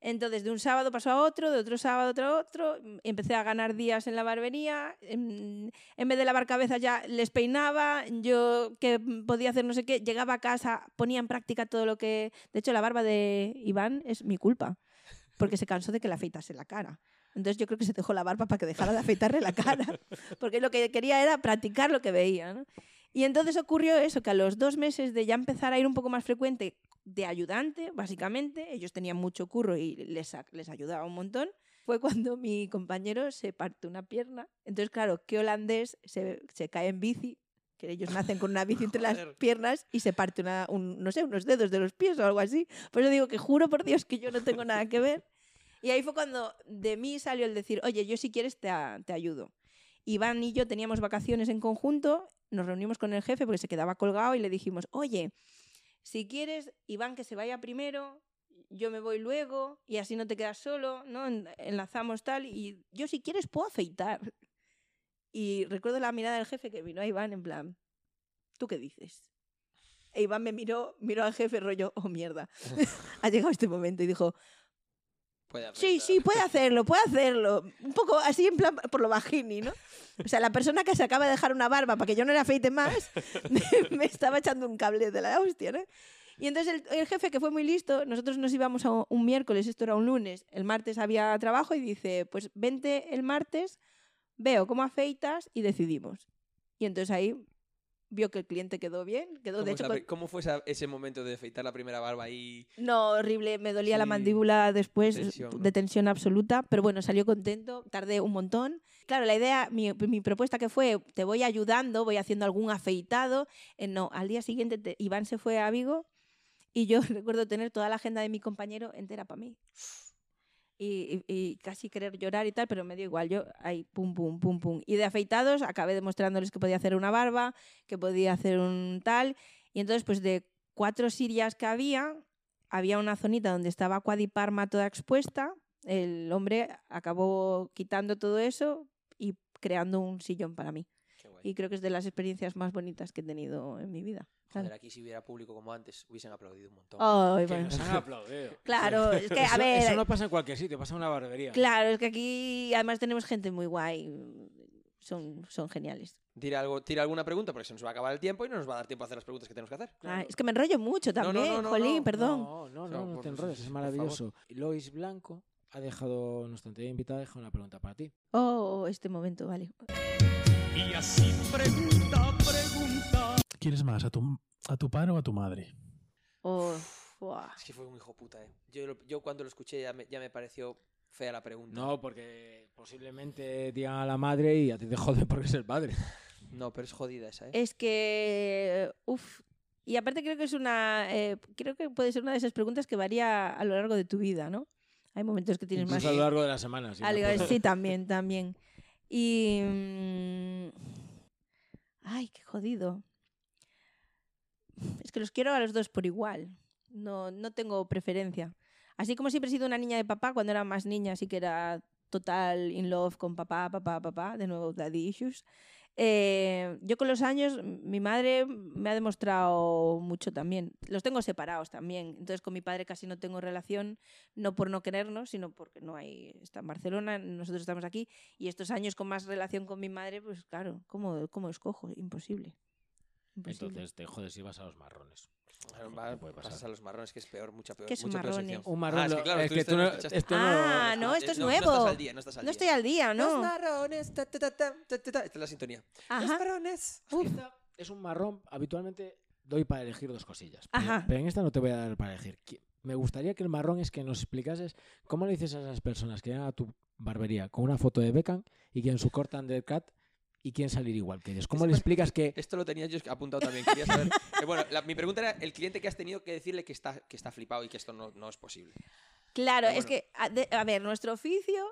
Entonces, de un sábado pasó a otro, de otro sábado a otro, otro. mm, Empecé a ganar días en la barbería. En, en vez de lavar cabezas ya les peinaba. Yo que podía hacer no sé qué, llegaba a casa, ponía en práctica todo lo que... De hecho, la barba de Iván es mi culpa, porque se cansó de que le afeitase la cara. Entonces yo creo que se dejó la barba para que dejara de afeitarle la cara, porque lo que quería era practicar lo que veía. ¿no? Y entonces ocurrió eso, que a los dos meses de ya empezar a ir un poco más frecuente de ayudante, básicamente, ellos tenían mucho curro y les, les ayudaba un montón, fue cuando mi compañero se parte una pierna. Entonces, claro, ¿qué holandés se, se cae en bici? Que ellos nacen con una bici entre las piernas y se parte una, un, no sé, unos dedos de los pies o algo así. Por eso digo que juro por Dios que yo no tengo nada que ver. Y ahí fue cuando de mí salió el decir, oye, yo si quieres te, te ayudo. Iván y yo teníamos vacaciones en conjunto, nos reunimos con el jefe porque se quedaba colgado y le dijimos, oye, si quieres, Iván que se vaya primero, yo me voy luego y así no te quedas solo, ¿no? En- Enlazamos tal y yo si quieres puedo afeitar. Y recuerdo la mirada del jefe que vino a Iván en plan, ¿tú qué dices? E Iván me miró, miró al jefe rollo, oh mierda, ha llegado este momento y dijo, Puede sí, sí, puede hacerlo, puede hacerlo. Un poco así en plan por lo bajini, ¿no? O sea, la persona que se acaba de dejar una barba para que yo no le afeite más, me estaba echando un cable de la hostia, ¿no? Y entonces el, el jefe, que fue muy listo, nosotros nos íbamos a un miércoles, esto era un lunes, el martes había trabajo y dice, pues vente el martes, veo cómo afeitas y decidimos. Y entonces ahí vio que el cliente quedó bien, quedó ¿Cómo, de hecho... la con- ¿Cómo fue esa- ese momento de afeitar la primera barba ahí? No, horrible, me dolía la Sí, mandíbula después, tensión, de ¿no? tensión absoluta, pero bueno, salió contento, tardé un montón. Claro, la idea, mi, mi propuesta que fue, te voy ayudando, voy haciendo algún afeitado. Eh, no, al día siguiente te- Iván se fue a Vigo y yo recuerdo tener toda la agenda de mi compañero entera para mí. Y, y- y casi querer llorar y tal, pero me dio igual. Yo ahí, pum, pum, pum, pum. Y de afeitados acabé demostrándoles que podía hacer una barba, que podía hacer un tal. Y entonces, pues de cuatro sirias que había, había una zonita donde estaba Quadiparma toda expuesta. El hombre acabó quitando todo eso y creando un sillón para mí. Y creo que es de las experiencias más bonitas que he tenido en mi vida. Joder, aquí si hubiera público como antes, hubiesen aplaudido un montón. Ay, Que bueno. nos han aplaudido. Claro, es que, a Eso- ver, Eso no pasa en cualquier sitio, pasa en una barbería. claro, es que aquí además tenemos gente muy guay. Son, son geniales. Tira, algo, tira alguna pregunta porque se nos va a acabar el tiempo y no nos va a dar tiempo a hacer las preguntas que tenemos que hacer. Es que me enrollo mucho no, también, no, no, jolín, no. perdón. No, no, no, no por- te enrolles, es maravilloso. Lois Blanco ha dejado, nuestra anterior invitada, deja una pregunta para ti. Oh, este momento, vale. Y así pregunta, pregunta. ¿Quieres más, a tu, a tu padre o a tu madre? Oh. Es que fue un hijo puta, eh. Yo, lo- yo cuando lo escuché ya me, ya me pareció fea la pregunta. No, porque posiblemente digan a la madre y a ti te jode porque es el padre. No, pero es jodida esa, eh. Es que, uff, y aparte creo que es una, eh, creo que puede ser una de esas preguntas que varía a lo largo de tu vida, ¿no? Hay momentos que tienes más... Incluso a lo largo de la semana. sí, Algo- sí, también, también. Y... mm, Ay, qué jodido. Es que los quiero a los dos por igual. No, no tengo preferencia. Así como siempre he sido una niña de papá, cuando era más niña sí que era total in love con papá, papá, papá, de nuevo daddy issues. Eh, yo con los años, mi madre me ha demostrado mucho también. Los tengo separados también. Entonces con mi padre casi no tengo relación, no por no querernos, sino porque no hay, está en Barcelona, nosotros estamos aquí. Y estos años con más relación con mi madre, pues claro, ¿cómo, cómo escojo? Imposible. Imposible. Entonces te jodes si vas a los marrones. Claro, ¿qué va- pasas a los marrones, que es peor, mucha peor. ¿Qué son mucha peor marrones? sección. Un marrón. Ah, es que claro, es que tú no, esto Ah, no, no, esto es no, nuevo. No estás al día, no estás al No día. estoy al día, Los ¿no? marrones, ta, ta, ta, ta, ta, ta, ta. Esta es la sintonía. Los marrones. Esta es un marrón. Habitualmente doy para elegir dos cosillas. Pero, Ajá. pero en esta no te voy a dar para elegir. Me gustaría que el marrón es que nos explicases cómo le dices a esas personas que llegan a tu barbería con una foto de Beckham y quieren su corte undercut y quieren salir igual que ellos. ¿Cómo le explicas que Esto lo tenía yo apuntado también. Quería saber. que, bueno, la- mi pregunta era el cliente que has tenido que decirle que está, que está flipado y que esto no, no es posible. Claro, Pero es que, a, de- a ver, nuestro oficio,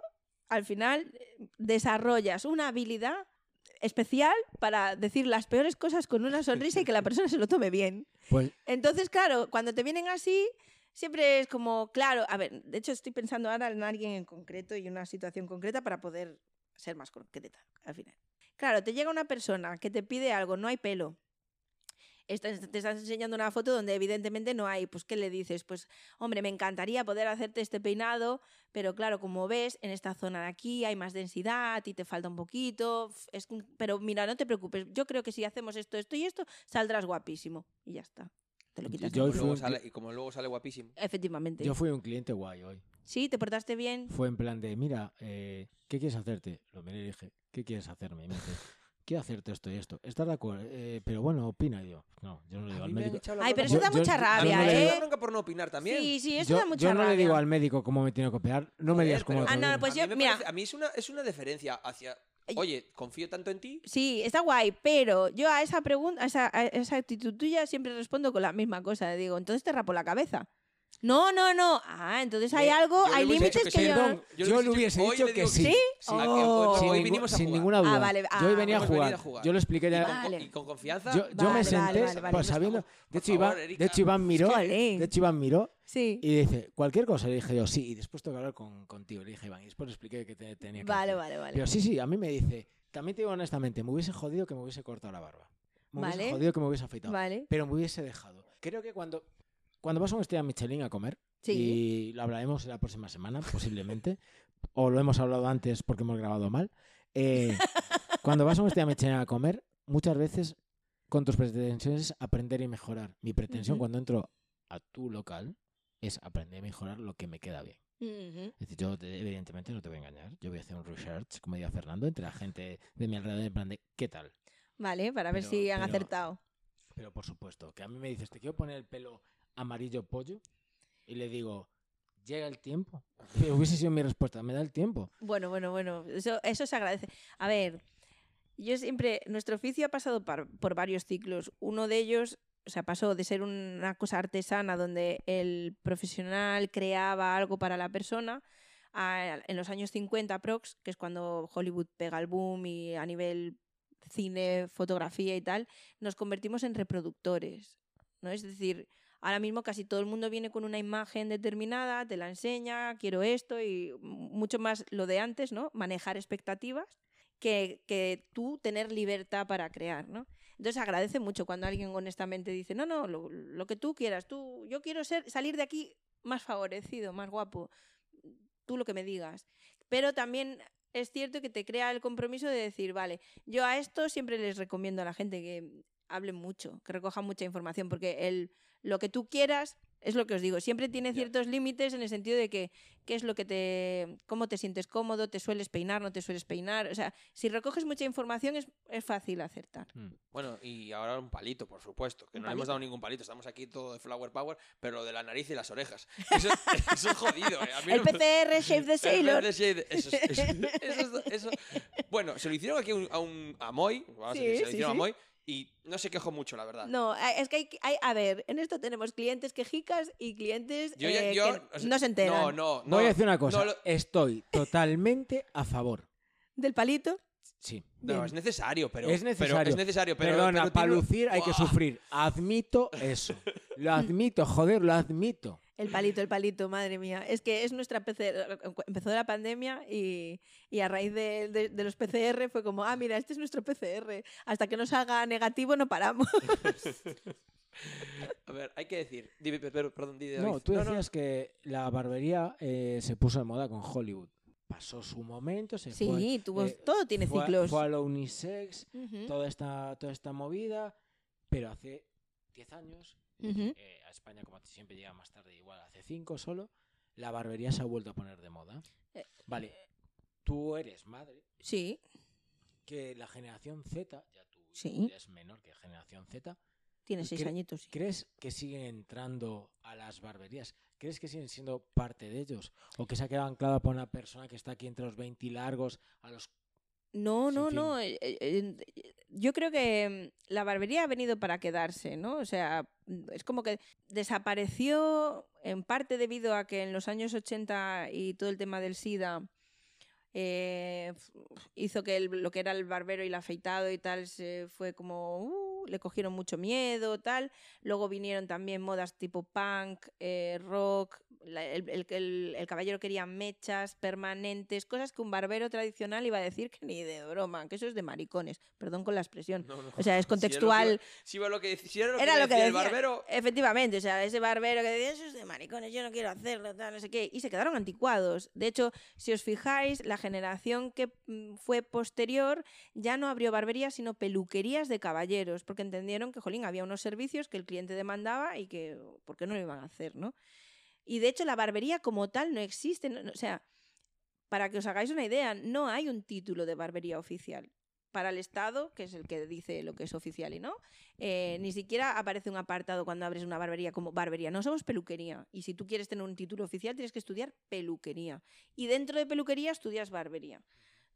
al final, eh, desarrollas una habilidad especial para decir las peores cosas con una sonrisa y que la persona se lo tome bien. pues Entonces, claro, cuando te vienen así, siempre es como, claro, a ver, de hecho estoy pensando ahora en alguien en concreto y una situación concreta para poder ser más concreta al final. Claro, te llega una persona que te pide algo, no hay pelo. Estás- te estás enseñando una foto donde evidentemente no hay, pues ¿qué le dices? Pues hombre, me encantaría poder hacerte este peinado, pero claro, como ves, en esta zona de aquí hay más densidad y te falta un poquito, es pero mira, no te preocupes, yo creo que si hacemos esto, esto y esto, saldrás guapísimo y ya está. Te lo quitas Yo Y, luego sale- y como luego sale guapísimo. Efectivamente. yo fui un cliente guay hoy. Sí, te portaste bien. Fue en plan de, mira, eh, ¿qué quieres hacerte? Lo miré y dije, ¿qué quieres hacerme? Y me dice, quiero hacerte esto y esto. ¿Estás de acuerdo? Eh, pero bueno, opina. Y yo, no, yo no le digo A al mí médico. Ay, pero eso da Yo- yo- mucha yo no rabia, le Me han ¿eh? bronca por no opinar también. Sí, sí, eso yo, da mucha yo no rabia. le digo al médico cómo me tiene que operar. No me digas cómo Ah, no, pues a yo- mí me mira. parece- a mí es una, es una deferencia hacia. Oye, confío tanto en ti. Sí, está guay, pero yo a esa pregunta, a esa, a esa actitud tuya siempre respondo con la misma cosa. Digo, entonces te rapo la cabeza. No, no, no. Ah, entonces hay yo hay límites que que yo... Perdón, Yo yo, le hubiese dicho- que sí. Oh. sin hoy vinimos a sin jugar. ninguna duda. Ah, vale, yo hoy venía a jugar. a jugar. Yo lo expliqué Y con, Vale. y con confianza. Yo, yo Vale, me senté, vale, vale. pues sabiendo. De hecho, favor, Iván, de hecho, Iván miró. De hecho, Iván miró Sí. y dice, cualquier cosa. Le dije yo, sí. Y después tengo que hablar con, contigo. Le dije, Iván. Y después le expliqué que te- tenía que Vale, vale, vale. Pero sí, sí, a mí me dice, también te digo honestamente, me hubiese jodido que me hubiese cortado la barba. Me Vale. hubiese jodido que me hubiese afeitado. Vale. Pero me hubiese dejado. Creo que cuando, cuando vas a una estrella Michelin a comer, Sí. y lo hablaremos la próxima semana, posiblemente, o lo hemos hablado antes porque hemos grabado mal, eh, cuando vas a una estrella Michelin a comer, muchas veces con tus pretensiones es aprender y mejorar. Mi pretensión cuando entro a tu local es aprender y mejorar lo que me queda bien. Es decir, yo te- evidentemente no te voy a engañar. Yo voy a hacer un research, como decía Fernando, entre la gente de mi alrededor, en plan de, ¿qué tal? Vale, para ver si han pero- acertado. Pero por supuesto, que a mí me dices, te quiero poner el pelo amarillo pollo, y le digo, llega el tiempo. Hubiese sido mi respuesta, me da el tiempo. Bueno, bueno, bueno, eso, eso se agradece. A ver, yo siempre, nuestro oficio ha pasado por varios ciclos. Uno de ellos, o sea, pasó de ser una cosa artesana donde el profesional creaba algo para la persona, en los años 50 prox, que es cuando Hollywood pega el boom y a nivel cine, fotografía y tal, nos convertimos en reproductores. ¿no? Es decir, ahora mismo casi todo el mundo viene con una imagen determinada, te la enseña, quiero esto y mucho más lo de antes, ¿no? Manejar expectativas que, que tú tener libertad para crear, ¿no? Entonces agradece mucho cuando alguien honestamente dice, no, no, lo, que tú quieras, tú, yo quiero ser, salir de aquí más favorecido, más guapo, tú lo que me digas. Pero también es cierto que te crea el compromiso de decir, vale, yo a esto siempre les recomiendo a la gente que hablen mucho, que recojan mucha información, porque el, lo que tú quieras es lo que os digo, siempre tiene ciertos límites en el sentido de que qué es lo que te cómo te sientes cómodo, te sueles peinar, no te sueles peinar, o sea, si recoges mucha información es, es fácil acertar. Bueno, y ahora un palito, por supuesto, que no le hemos dado ningún palito. Estamos aquí todo de Flower Power, pero lo de la nariz y las orejas. Eso, eso es jodido, ¿eh? A mí El no PCR Shape the Sailor. Eso- eso eso- Bueno, se lo hicieron aquí a, un- a, un- a Moy, vamos a decir, se lo sí, hicieron sí. a Moy, y no se quejó mucho, la verdad. No, es que hay, hay- a ver, en esto tenemos clientes quejicas y clientes Yo eh, yo- que o sea, no se enteran. No, no, no. Voy a decir una cosa, no lo- estoy totalmente a favor. Del palito. Sí. no, Bien. es necesario, pero. es pero necesario. es necesario, pero. Perdona, pero para tiene- lucir hay que sufrir. Admito eso. Lo admito, joder, lo admito. El palito, el palito, madre mía. Es que es nuestra PCR. Empezó la pandemia y, y a raíz de, de- de los PCR fue como, ah, mira, este es nuestro PCR. Hasta que no salga negativo no paramos. A ver, hay que decir. Dime, per- per- perdón, di, No, tú no, decías que la barbería eh, se puso de moda con Hollywood. Pasó su momento, se fue. Sí, tuvo, eh, todo tiene fue, ciclos. Fue a lo unisex, Ujú, toda esta, toda esta movida, pero hace 10 años, ujú. eh, a España como siempre llega más tarde, igual hace 5 solo, la barbería se ha vuelto a poner de moda. Eh, Vale, tú eres madre, Sí, que la generación Z, ya tú Sí. eres menor que generación Z, tiene seis añitos. sí. ¿crees que siguen entrando a las barberías? ¿Crees que siguen siendo parte de ellos? ¿O que se ha quedado anclada por una persona que está aquí entre los 20 y largos a los No, no, fin. no. eh, eh, eh, Yo creo que mm, la barbería ha venido para quedarse, ¿no? O sea, mm, es como que desapareció en parte debido a que en los años 80 y todo el tema del SIDA eh, hizo que el- lo que era el barbero y el afeitado y tal se fue como uh, le cogieron mucho miedo tal luego vinieron también modas tipo punk eh, rock la- el, el- el- el caballero quería mechas permanentes cosas que un barbero tradicional iba a decir que ni de broma que eso es de maricones perdón con la expresión No, no. o sea es contextual Si era lo que, si era lo que, Era iba a lo que decir el decía. barbero. Efectivamente, o sea, ese barbero que decía, eso es de maricones, yo no quiero hacerlo, tal, no sé qué. Y se quedaron anticuados. De hecho, si os fijáis, la generación que mm, fue posterior ya no abrió barberías, sino peluquerías de caballeros, porque entendieron que, jolín, había unos servicios que el cliente demandaba y que, ¿por qué no lo iban a hacer, no? Y de hecho, la barbería como tal no existe. no- o sea, para que os hagáis una idea, no hay un título de barbería oficial. Para el Estado, que es el que dice lo que es oficial y no, eh, ni siquiera aparece un apartado cuando abres una barbería como barbería. No somos peluquería. Y si tú quieres tener un título oficial, tienes que estudiar peluquería. Y dentro de peluquería estudias barbería.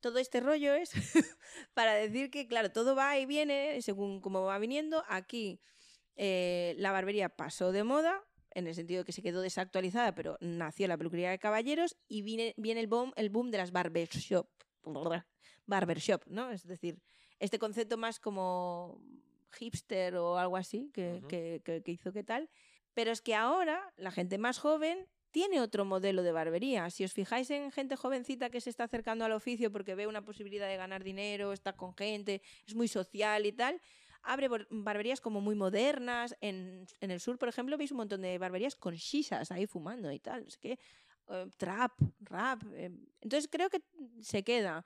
Todo este rollo es para decir que, claro, todo va y viene según cómo va viniendo. Aquí eh, la barbería pasó de moda. En el sentido de que se quedó desactualizada, pero nació la peluquería de caballeros y viene, viene el, boom, el boom de las barbershop. Barbershop, ¿no? Es decir, este concepto más como hipster o algo así que, Ujú. que- que- que hizo que tal. Pero es que ahora la gente más joven tiene otro modelo de barbería. Si os fijáis en gente jovencita que se está acercando al oficio porque ve una posibilidad de ganar dinero, está con gente, es muy social y tal, abre barberías como muy modernas. En, en el sur, por ejemplo, veis un montón de barberías con shisas ahí fumando y tal, no sé qué. eh, trap, rap. eh. Entonces creo que se queda.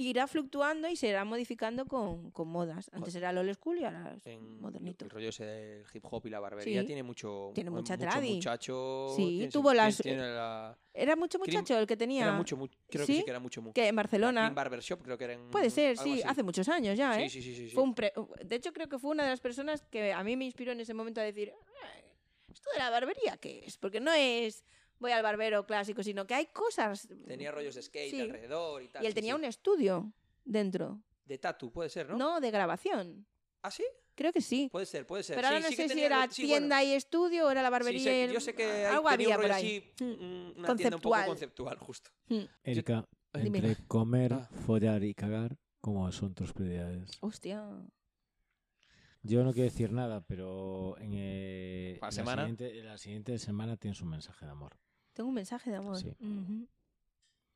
Irá fluctuando y se irá modificando con, con modas. Antes era el old school y ahora es En modernito. el rollo ese del hip hop y la barbería Sí. tiene mucho Tiene mucha mucho muchacho Sí, tiene- tuvo las- tiene la- Era mucho muchacho el que tenía. era mucho mu- creo que ¿Sí? sí que era mucho mu- Que en Barcelona. Clean Barbershop creo que era en- Puede ser, sí, así. hace muchos años ya, sí, ¿eh? sí, sí, sí, sí. Fue un pre- De hecho, creo que fue una de las personas que a mí me inspiró en ese momento a decir, "Eh, ¿esto de la barbería qué es? Porque no es voy al barbero clásico, sino que hay cosas. tenía rollos de skate Sí. alrededor y tal Y él sí, tenía sí. un estudio dentro. de tatu puede ser ¿no? ¿No? de grabación. ah sí Creo que sí. puede ser puede ser Pero ahora no sé si era lo- sí, bueno. tienda y estudio o era la Sí, barbería. sé- yo sé que hay- algo tenía había un por rollo ahí. así, Mm. mm, una tienda un poco Conceptual. conceptual justo Mm. Erika, Dime. entre comer, Ah. follar y cagar, ¿cómo son tus prioridades? Hostia. Yo no quiero decir nada, pero en, eh, ¿Para la, semana? Siguiente, en la siguiente semana tienes un mensaje de amor. Tengo un mensaje de amor. Sí.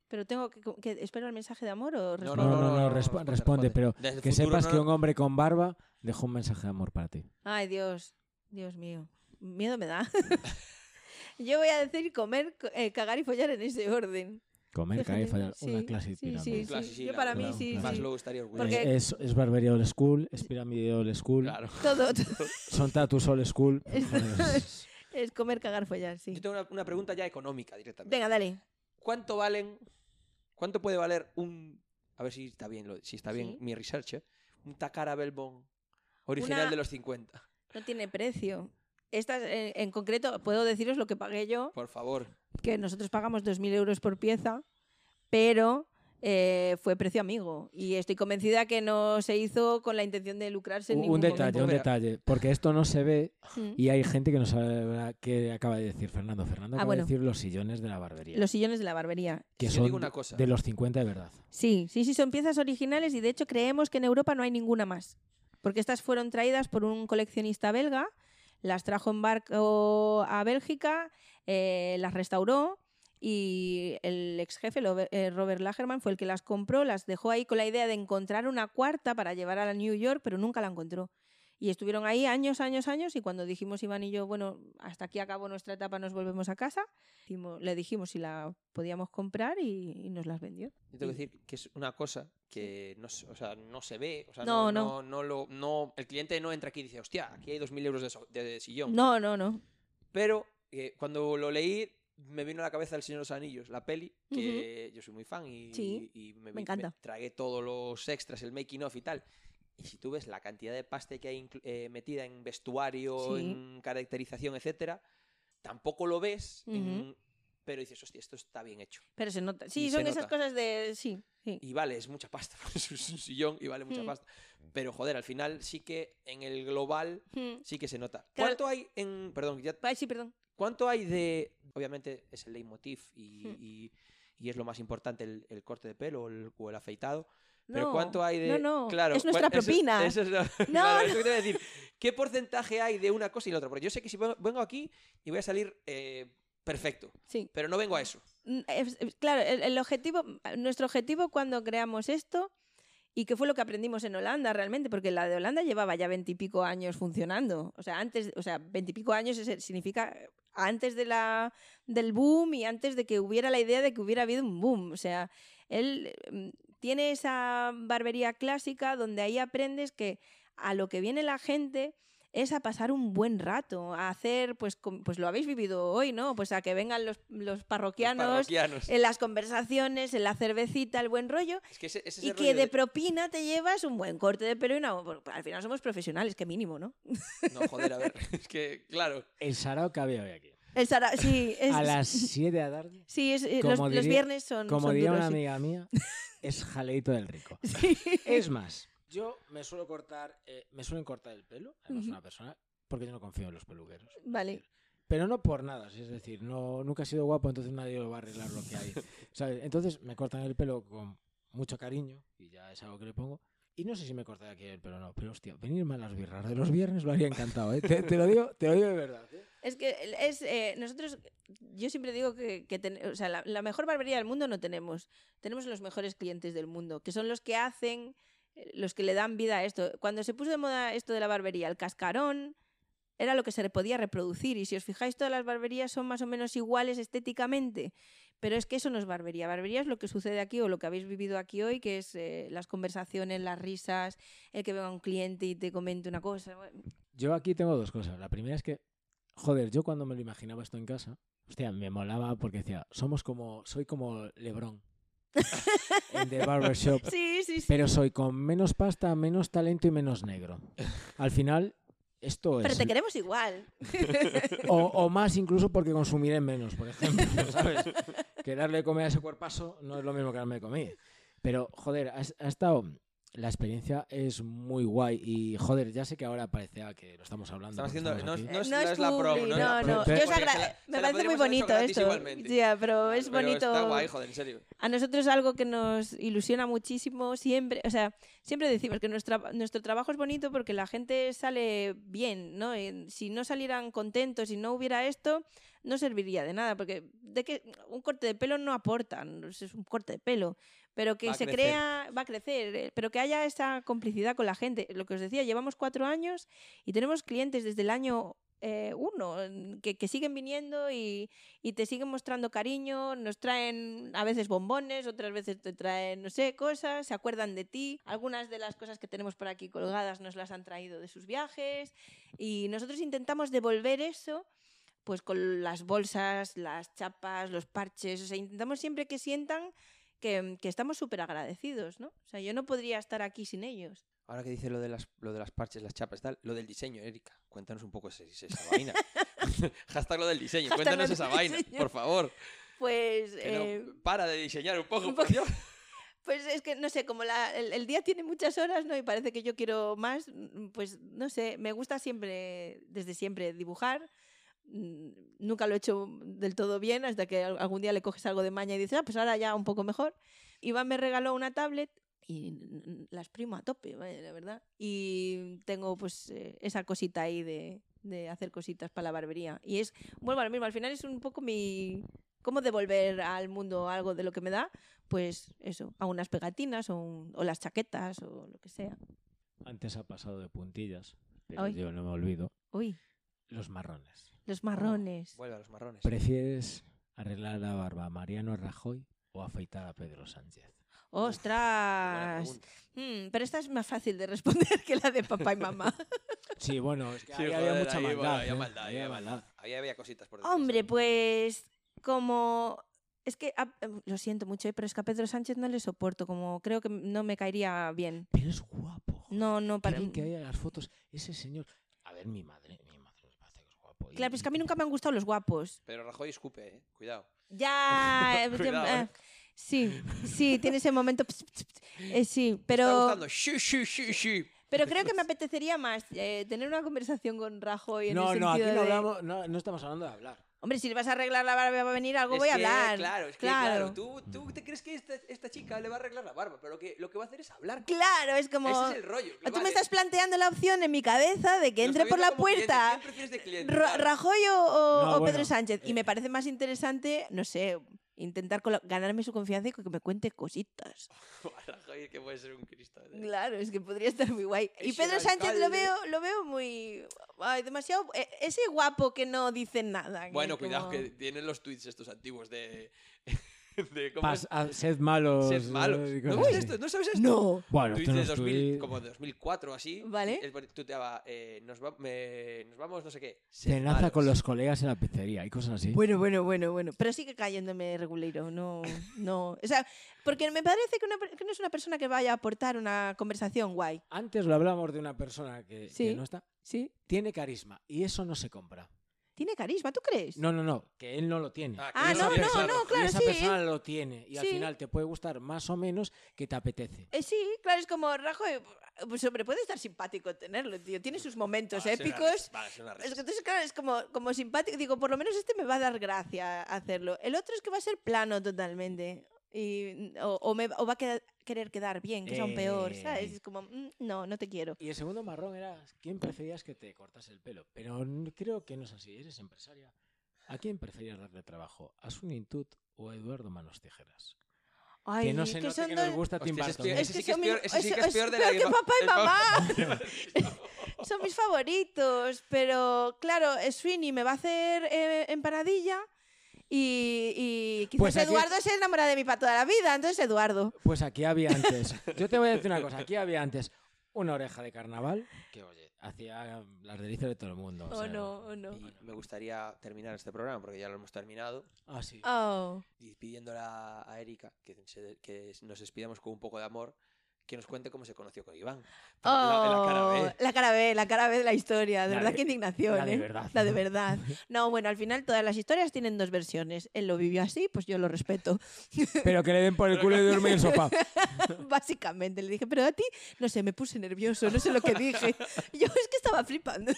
Pero tengo que, que espero el mensaje de amor o No? No, no, no, no, respo- responde, responde, responde. pero Desde que sepas no- que un hombre con barba dejó un mensaje de amor para ti. Ay, Dios. Dios mío. Miedo me da. Yo voy a decir comer, co- eh, cagar y follar en ese orden. Comer, cagar y Fíjate, fallar. Una sí, clase de sí, sí, Clase, sí. sí, Yo para mí sí, Claro. sí. Maslow estaría orgulloso Porque- Es, es barbería old school, es pirámide old school, claro Todo, todo son tatus old school. Es- comer, cagar, follar, sí. yo tengo una, una pregunta ya económica directamente Venga, dale. ¿cuánto valen cuánto puede valer un a ver si está bien lo- si está bien Sí. mi research ¿eh? un Takara Belbon original Una- de los 50 No tiene precio. Esta, en, en concreto, puedo deciros lo que pagué yo, por favor que nosotros pagamos 2.000 euros por pieza, pero eh, fue precio amigo. Y estoy convencida que no se hizo con la intención de lucrarse en un ningún detalle, momento. un detalle, porque esto no se ve y hay gente que no sabe qué acaba de decir Fernando. Fernando Ah, acaba bueno. de decir los sillones de la barbería, Los sillones de la barbería. que son digo una cosa. de los 50 de verdad. Sí, sí, sí, son piezas originales y de hecho creemos que en Europa no hay ninguna más. Porque estas fueron traídas por un coleccionista belga, las trajo en barco a Bélgica, eh, las restauró y el ex jefe, eh, Robert Lagerman, fue el que las compró, las dejó ahí con la idea de encontrar una cuarta para llevar a la New York, pero nunca la encontró. Y estuvieron ahí años, años, años, y cuando dijimos Iván y yo, bueno, hasta aquí acabó nuestra etapa, nos volvemos a casa, le dijimos si la podíamos comprar y, y nos las vendió. yo tengo que decir que es una cosa que no, se- o sea, no se ve o sea, No, no, no. no, no lo, no, el cliente no entra aquí y dice hostia aquí hay 2.000 euros de, so- de sillón No, no, no. pero eh, cuando lo leí me vino a la cabeza El Señor de los Anillos, la peli, que yo soy muy fan y, Sí, y me, encanta. tragué todos los extras, el making of y tal. Y si tú ves la cantidad de pasta que hay eh, metida en vestuario, Sí. en caracterización, etcétera, tampoco lo ves, en- pero dices, hostia, esto está bien hecho. Pero se nota. Sí, Y son esas nota. cosas de. Sí, sí. Y vale, es mucha pasta, es un sillón y vale mucha Mm. pasta. Pero joder, al final sí que en el global Hmm. sí que se nota. Claro. ¿Cuánto hay en. Perdón, ya Ay, sí, perdón. ¿Cuánto hay de.? Obviamente es el leitmotiv y, Hmm. y- y es lo más importante el, el corte de pelo o el, o el afeitado. Pero No, ¿cuánto hay de.? No, no. Claro, es nuestra ¿cuál- eso- propina. Eso, es lo- claro, eso que te iba a decir. ¿Qué porcentaje hay de una cosa y la otra? Porque yo sé que si vengo- aquí y voy a salir eh, perfecto, Sí. pero no vengo a eso. Mm, es- es- claro, el, el objetivo, nuestro objetivo cuando creamos esto, y que fue lo que aprendimos en Holanda realmente, porque la de Holanda llevaba ya veintipico años funcionando. O sea, antes, o sea, veintipico años significa antes de la, del boom y antes de que hubiera la idea de que hubiera habido un boom. O sea, él mm, tiene esa barbería clásica donde ahí aprendes que a lo que viene la gente es a pasar un buen rato, a hacer, pues, com- pues lo habéis vivido hoy, ¿no? Pues a que vengan los, los Los parroquianos, en las conversaciones, en la cervecita, el buen rollo, Es que ese, ese es y el que rollo de propina te llevas un buen corte de pelo y una... Al final somos profesionales, que mínimo, ¿no? No, joder, a ver. Es que, claro. El sarao que había hoy aquí. El Sara- sí, es, A las 7 de la tarde, sí, es- eh, los, viernes son, como son diría duros, una sí. amiga mía, es jaleito del rico. Sí. Es más, yo me suelo cortar, eh, me suelen cortar el pelo, además Ujú. una persona, porque yo no confío en los peluqueros. Vale. Pero no por nada, es decir, no, nunca he sido guapo, entonces nadie lo va a arreglar lo que hay. ¿sabes? Entonces me cortan el pelo con mucho cariño, y ya es algo que le pongo. Y no sé si me corta aquí el pelo o no, pero hostia, venirme a las birras de los viernes lo haría encantado, ¿eh? te, te lo digo, te lo digo de verdad. ¿eh? Es que es, eh, nosotros, yo siempre digo que, que ten- o sea, la, la mejor barbería del mundo no tenemos. Tenemos los mejores clientes del mundo, que son los que hacen, los que le dan vida a esto. Cuando se puso de moda esto de la barbería, el cascarón era lo que se podía reproducir. Y si os fijáis, todas las barberías son más o menos iguales estéticamente. Pero es que eso no es barbería. Barbería es lo que sucede aquí o lo que habéis vivido aquí hoy, que es eh, las conversaciones, las risas, el que venga un cliente y te comente una cosa. Yo aquí tengo dos cosas. La primera es que, joder, yo cuando me lo imaginaba esto en casa, hostia, me molaba porque decía, somos como, soy como Lebron en The Barbershop, Sí, sí, sí. pero soy con menos pasta, menos talento y menos negro. Al final, esto Pero es... te queremos igual. O, o más incluso porque consumiré menos, por ejemplo, ¿sabes? Que darle de comer a ese cuerpazo no es lo mismo que darme de comer. Pero, joder, ha, ha estado... La experiencia es muy guay y, joder, ya sé que ahora parecía que lo estamos hablando. Estamos haciendo. No, no es, no no es la publi, no, no, Yo la- me parece muy bonito esto. igualmente. Ya, pero es pero bonito. Está guay, joder, en serio. A nosotros es algo que nos ilusiona muchísimo siempre. O sea, siempre decimos que nuestra, nuestro trabajo es bonito porque la gente sale bien, ¿no? Eh, Si no salieran contentos y no hubiera esto, no serviría de nada. Porque de que un corte de pelo no aporta, es un corte de pelo. Pero que Va se crea, va a crecer, eh, pero que haya esa complicidad con la gente. Lo que os decía, llevamos cuatro años y tenemos clientes desde el año eh, uno que, que siguen viniendo y, y te siguen mostrando cariño, nos traen a veces bombones, otras veces te traen, no sé, cosas, se acuerdan de ti. Algunas de las cosas que tenemos por aquí colgadas nos las han traído de sus viajes y nosotros intentamos devolver eso pues con las bolsas, las chapas, los parches, o sea, intentamos siempre que sientan que, que estamos súper agradecidos, ¿no? O sea, yo no podría estar aquí sin ellos. Ahora que dice lo de las, lo de las parches, las chapas, tal, lo del diseño, Erika, cuéntanos un poco ese- esa vaina. Hashtag lo del diseño, cuéntanos esa vaina, diseño. por favor. Pues... Que no- eh, para de diseñar un poco, un por. Dios. Pues es que, no sé, como la- el, el día tiene muchas horas, ¿no? Y parece que yo quiero más, mm, pues no sé, me gusta siempre, desde siempre, dibujar. Nunca lo he hecho del todo bien, hasta que al- algún día le coges algo de maña y dices, ah, pues ahora ya un poco mejor. Iván me regaló una tablet y mm, la exprimo a tope, la verdad. Y tengo pues eh, esa cosita ahí de, de hacer cositas para la barbería. Y es, vuelvo a lo mismo, al final es un poco mi... ¿Cómo devolver al mundo algo de lo que me da? Pues eso, a unas pegatinas o, un- o las chaquetas o lo que sea. Antes ha pasado de puntillas, pero yo no me olvido. Uy, Los marrones. Los marrones. Vuelve a los marrones. ¿Prefieres arreglar la barba a Mariano Rajoy o afeitar a Pedro Sánchez? ¡Ostras! pregunta. Mm, pero esta es más fácil de responder que la de papá y mamá. Sí, bueno, es que Sí, ahí joder, había mucha ahí, maldad. bueno, había ¿eh? maldad, Había había maldad. Ahí había cositas por detrás. Hombre, pues como... Es que, a- em, lo siento mucho, ¿eh? pero es que a Pedro Sánchez no le soporto, como creo que no me caería bien. Pero es guapo. No, no, para... bien que haya las fotos. Ese señor. A ver, mi madre, mi madre me parece que es guapo. y- Claro, pero es que a mí nunca me han gustado los guapos. Pero Rajoy escupe, eh. Cuidado. Ya, eh, Cuidado, eh, sí, sí, tiene ese momento. ps, ps, ps, eh, sí, ¿Te está pero, gustando? Sí, sí, sí, sí. pero creo que me apetecería más eh, tener una conversación con Rajoy en No, el no, aquí no, hablamos, no, no estamos hablando de hablar. Hombre, si le vas a arreglar la barba va a venir algo, Es voy a que, hablar. Claro, es que claro. Tú, tú te crees que esta, esta chica le va a arreglar la barba, pero lo que, lo que va a hacer es hablar. Claro, es como. Ese es el rollo. Tú vale. me estás planteando la opción en mi cabeza de que entre por la cliente, puerta ¿quién prefieres de cliente? Claro. Rajoy o, o- No, o bueno, Pedro Sánchez. Y eh. me parece más interesante, no sé, intentar ganarme su confianza y que me cuente cositas. Rajoy, que puede ser un cristo. ¿eh? Claro, es que podría estar muy guay. Y Pedro Sánchez lo veo, lo veo muy. ay, demasiado. eh, Ese guapo que no dice nada. que Bueno, como- cuidado, que tienen los tweets estos antiguos de. de ¿cómo Pas- es? a- sed malos. Sed malos. eh, y ¿No así. esto? ¿No sabes esto? No. Bueno, no de es 2000, tweet. como de 2004 así. Vale. él tuiteaba, eh, nos, va- me- nos vamos no sé qué. sed Cenaza malos. con los colegas en la pizzería y cosas así. Bueno, bueno, bueno, bueno. Pero sigue cayéndome regulero. No, no. O sea, porque me parece que, una per- que no es una persona que vaya a aportar una conversación guay. Antes lo hablamos de una persona que, que no está. ¿Sí? Tiene carisma y eso no se compra. Tiene carisma, ¿tú crees? No, no, no, que él no lo tiene. Ah, que Ah, no, no, no, claro, y esa sí. persona lo tiene. Y al Sí. final te puede gustar más o menos que te apetece. Eh, sí, claro, es como Rajoy. Pues hombre, puede estar simpático tenerlo, tío. Tiene sus momentos Vale, épicos. vale, entonces, claro, es como, como simpático. Digo, por lo menos este me va a dar gracia hacerlo. El otro es que va a ser plano totalmente. Y, o, o me, o va a quedar- querer quedar bien, que es aún peor, ¿sabes? Eh. Es como, mm, no, no te quiero. Y el segundo marrón era quién preferías que te cortase el pelo. Pero creo que no es así. Eres empresaria. ¿A quién preferías darle trabajo? ¿A Tut o a Eduardo Manos Tijeras? Ay, que no se note son que dos- nos gusta Tim es Burton. peor- ¿eh? que que es son peor- sí que es es peor de la que papá y mamá. son mis favoritos, pero claro, Sweeney me va a hacer eh, empanadilla y, y quizás Pues aquí- Eduardo se enamora de mí para toda la vida, entonces Eduardo. Pues aquí había antes. Yo te voy a decir una cosa. Aquí había antes una oreja de carnaval que, oye, hacía las delicias de todo el mundo. o Oh, sea, no, oh, no. Y me gustaría terminar este programa porque ya lo hemos terminado Ah, sí. Oh. y pidiéndole a, a Erika que, se- que nos despidamos con un poco de amor que nos cuente cómo se conoció con Iván. En la- la cara Oh, B. la cara B, la cara B de la historia. De La verdad, de- qué indignación. la de ¿eh? verdad. La de verdad. No, bueno, al final todas las historias tienen dos versiones. Él lo vivió así, pues yo lo respeto. Pero que le den por el culo y duerme en el sofá. Básicamente, le dije, pero a ti, no sé, me puse nervioso, no sé lo que dije. Yo es que estaba flipando.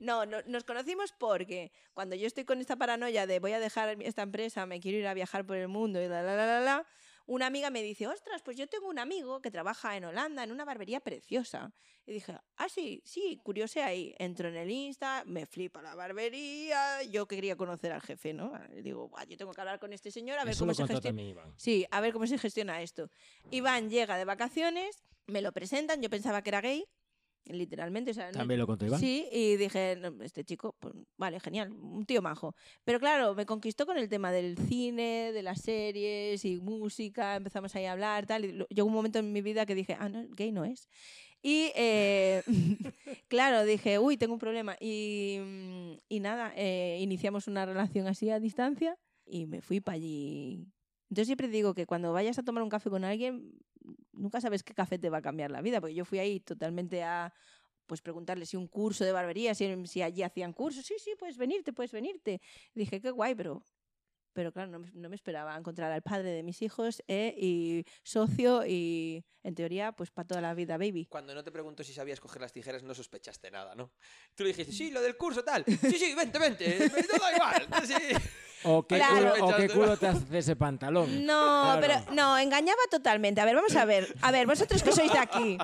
No, no, nos conocimos porque cuando yo estoy con esta paranoia de voy a dejar esta empresa, me quiero ir a viajar por el mundo y la, la, la, la, la, una amiga me dice, ostras, pues yo tengo un amigo que trabaja en Holanda en una barbería preciosa. Y dije, ah, sí, sí, curiosé ahí. Entro en el Insta, me flipa la barbería, yo quería conocer al jefe, ¿no? Y digo, "Buah, yo tengo que hablar con este señor a ver Eso cómo se gestiona. Iván. Sí, a ver cómo se gestiona esto. Iván llega de vacaciones, me lo presentan, yo pensaba que era gay, literalmente. O sea, no- También lo contó Iván. Sí, y dije, "No, este chico, pues, vale, genial, un tío majo. Pero claro, me conquistó con el tema del cine, de las series y música, empezamos ahí a hablar, tal. Y llegó un momento en mi vida que dije, ah, no, gay no es. Y eh, claro, dije, uy, tengo un problema. Y, mm, y nada, eh, iniciamos una relación así a distancia y me fui para allí. Entonces siempre digo que cuando vayas a tomar un café con alguien, nunca sabes qué café te va a cambiar la vida, porque yo fui ahí totalmente a pues preguntarle si un curso de barbería, si, si allí hacían cursos. Sí, sí, puedes venirte, puedes venirte. dije, qué guay, pero pero claro, no me, no me esperaba encontrar al padre de mis hijos eh, y socio y, en teoría, pues para toda la vida, baby. Cuando no te pregunto si sabías coger las tijeras, no sospechaste nada, ¿no? Tú le dijiste, sí, lo del curso, tal. Sí, sí, vente, vente. Me da igual. Sí. O qué, Claro. culo, o qué culo te hace ese pantalón. No, Claro. pero no, engañaba totalmente. A ver, vamos a ver. A ver, vosotros que sois de aquí.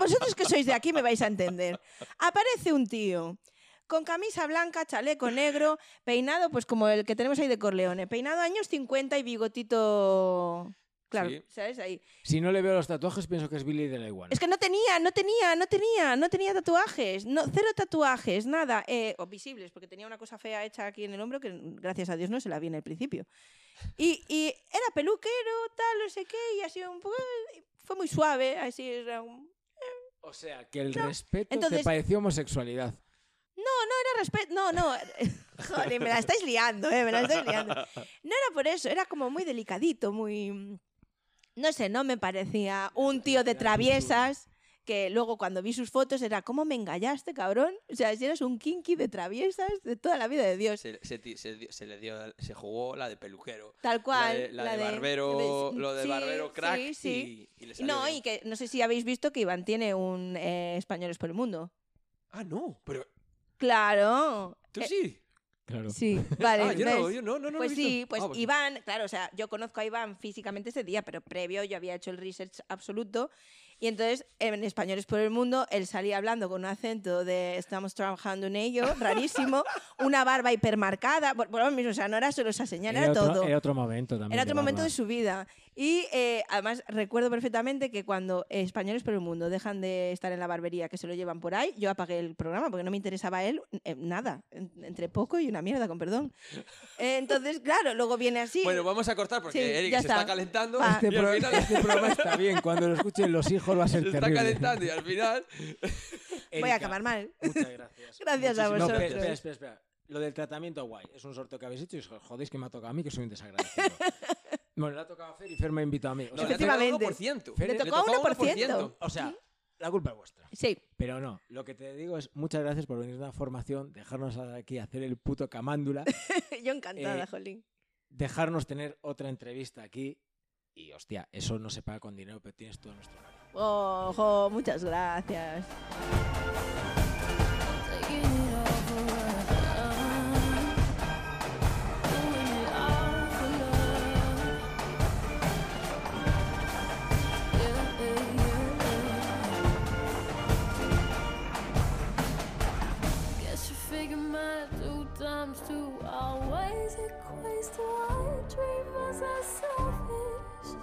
Vosotros que sois de aquí me vais a entender. Aparece un tío con camisa blanca, chaleco negro, peinado pues como el que tenemos ahí de Corleone, peinado años 50 y bigotito Claro, Sí. ¿sabes? Ahí. Si no le veo los tatuajes, pienso que es Billy de la Iguana. Es que no tenía, no tenía, no tenía, no tenía tatuajes, no, cero tatuajes, nada, eh, o visibles, porque tenía una cosa fea hecha aquí en el hombro que gracias a Dios no se la vi en el principio. Y, y era peluquero, tal, no sé qué, y así un poco, fue muy suave, así era un- O sea, que el respeto te Entonces- pareció homosexualidad. Era respeto, no, no, joder, me la estáis liando, eh, me la estáis liando. No era por eso, era como muy delicadito, muy, no sé, no me parecía un tío de traviesas que luego cuando vi sus fotos era, ¿cómo me engañaste, cabrón? O sea, si eres un kinky de traviesas de toda la vida de Dios. Se, se ti- se dio- se le dio, se jugó la de peluquero. Tal cual. La de, la de barbero, lo de sí, barbero crack sí, sí. y, y le Y salió No, bien. y que no sé si habéis visto que Iván tiene un eh, Españoles por el Mundo. Ah, no, pero Claro. tú Eh, sí. Claro. Sí, vale. ah, yo no, yo no, no, no lo he Pues visto. sí, pues Ah, Iván, claro, o sea, yo conozco a Iván físicamente ese día, pero previo yo había hecho el research absoluto. Y entonces, en Españoles por el Mundo, él salía hablando con un acento de estamos trabajando en ello, rarísimo, una barba hipermarcada, mismo, o sea, no era solo esa señal, era, otro, todo. era otro momento también. Era otro momento barba. de su vida. Y eh, además recuerdo perfectamente que cuando Españoles por el Mundo dejan de estar en la barbería, que se lo llevan por ahí, yo apagué el programa porque no me interesaba él eh, nada, en- entre poco y una mierda, con perdón. Eh, entonces, claro, luego viene así. Bueno, vamos a cortar porque Sí, Eric se está está. calentando. Va. Este, pro- final este programa está bien. Cuando lo escuchen los hijos va a ser se está terrible. calentando y al final. Voy a Erika, acabar mal. Muchas gracias. Gracias a Muchísimas- No, vosotros. espera, espera, espera, espera. Lo del tratamiento guay. Es un sorteo que habéis hecho y os jodéis que me ha tocado a mí, que soy un desagradecido. bueno, le ha tocado a Fer y Fer me ha invitado a mí. O sea, le ha tocado Efectivamente. 1%. Fer- Le tocó a tocó 1%. o sea, la culpa es vuestra. Sí, Pero no, lo que te digo es muchas gracias por venir a una formación, dejarnos aquí hacer el puto camándula, yo encantada, Eh, Jolín. dejarnos tener otra entrevista aquí. Y hostia, eso no se paga con dinero, pero tienes todo nuestro. Ojo, muchas gracias. Times two always equates to one. Dreamers are selfish.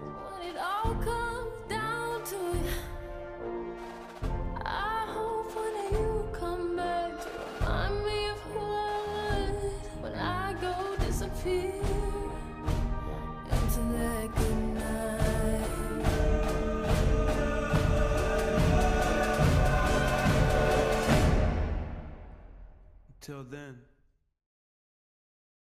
When it all comes down to it, Until then.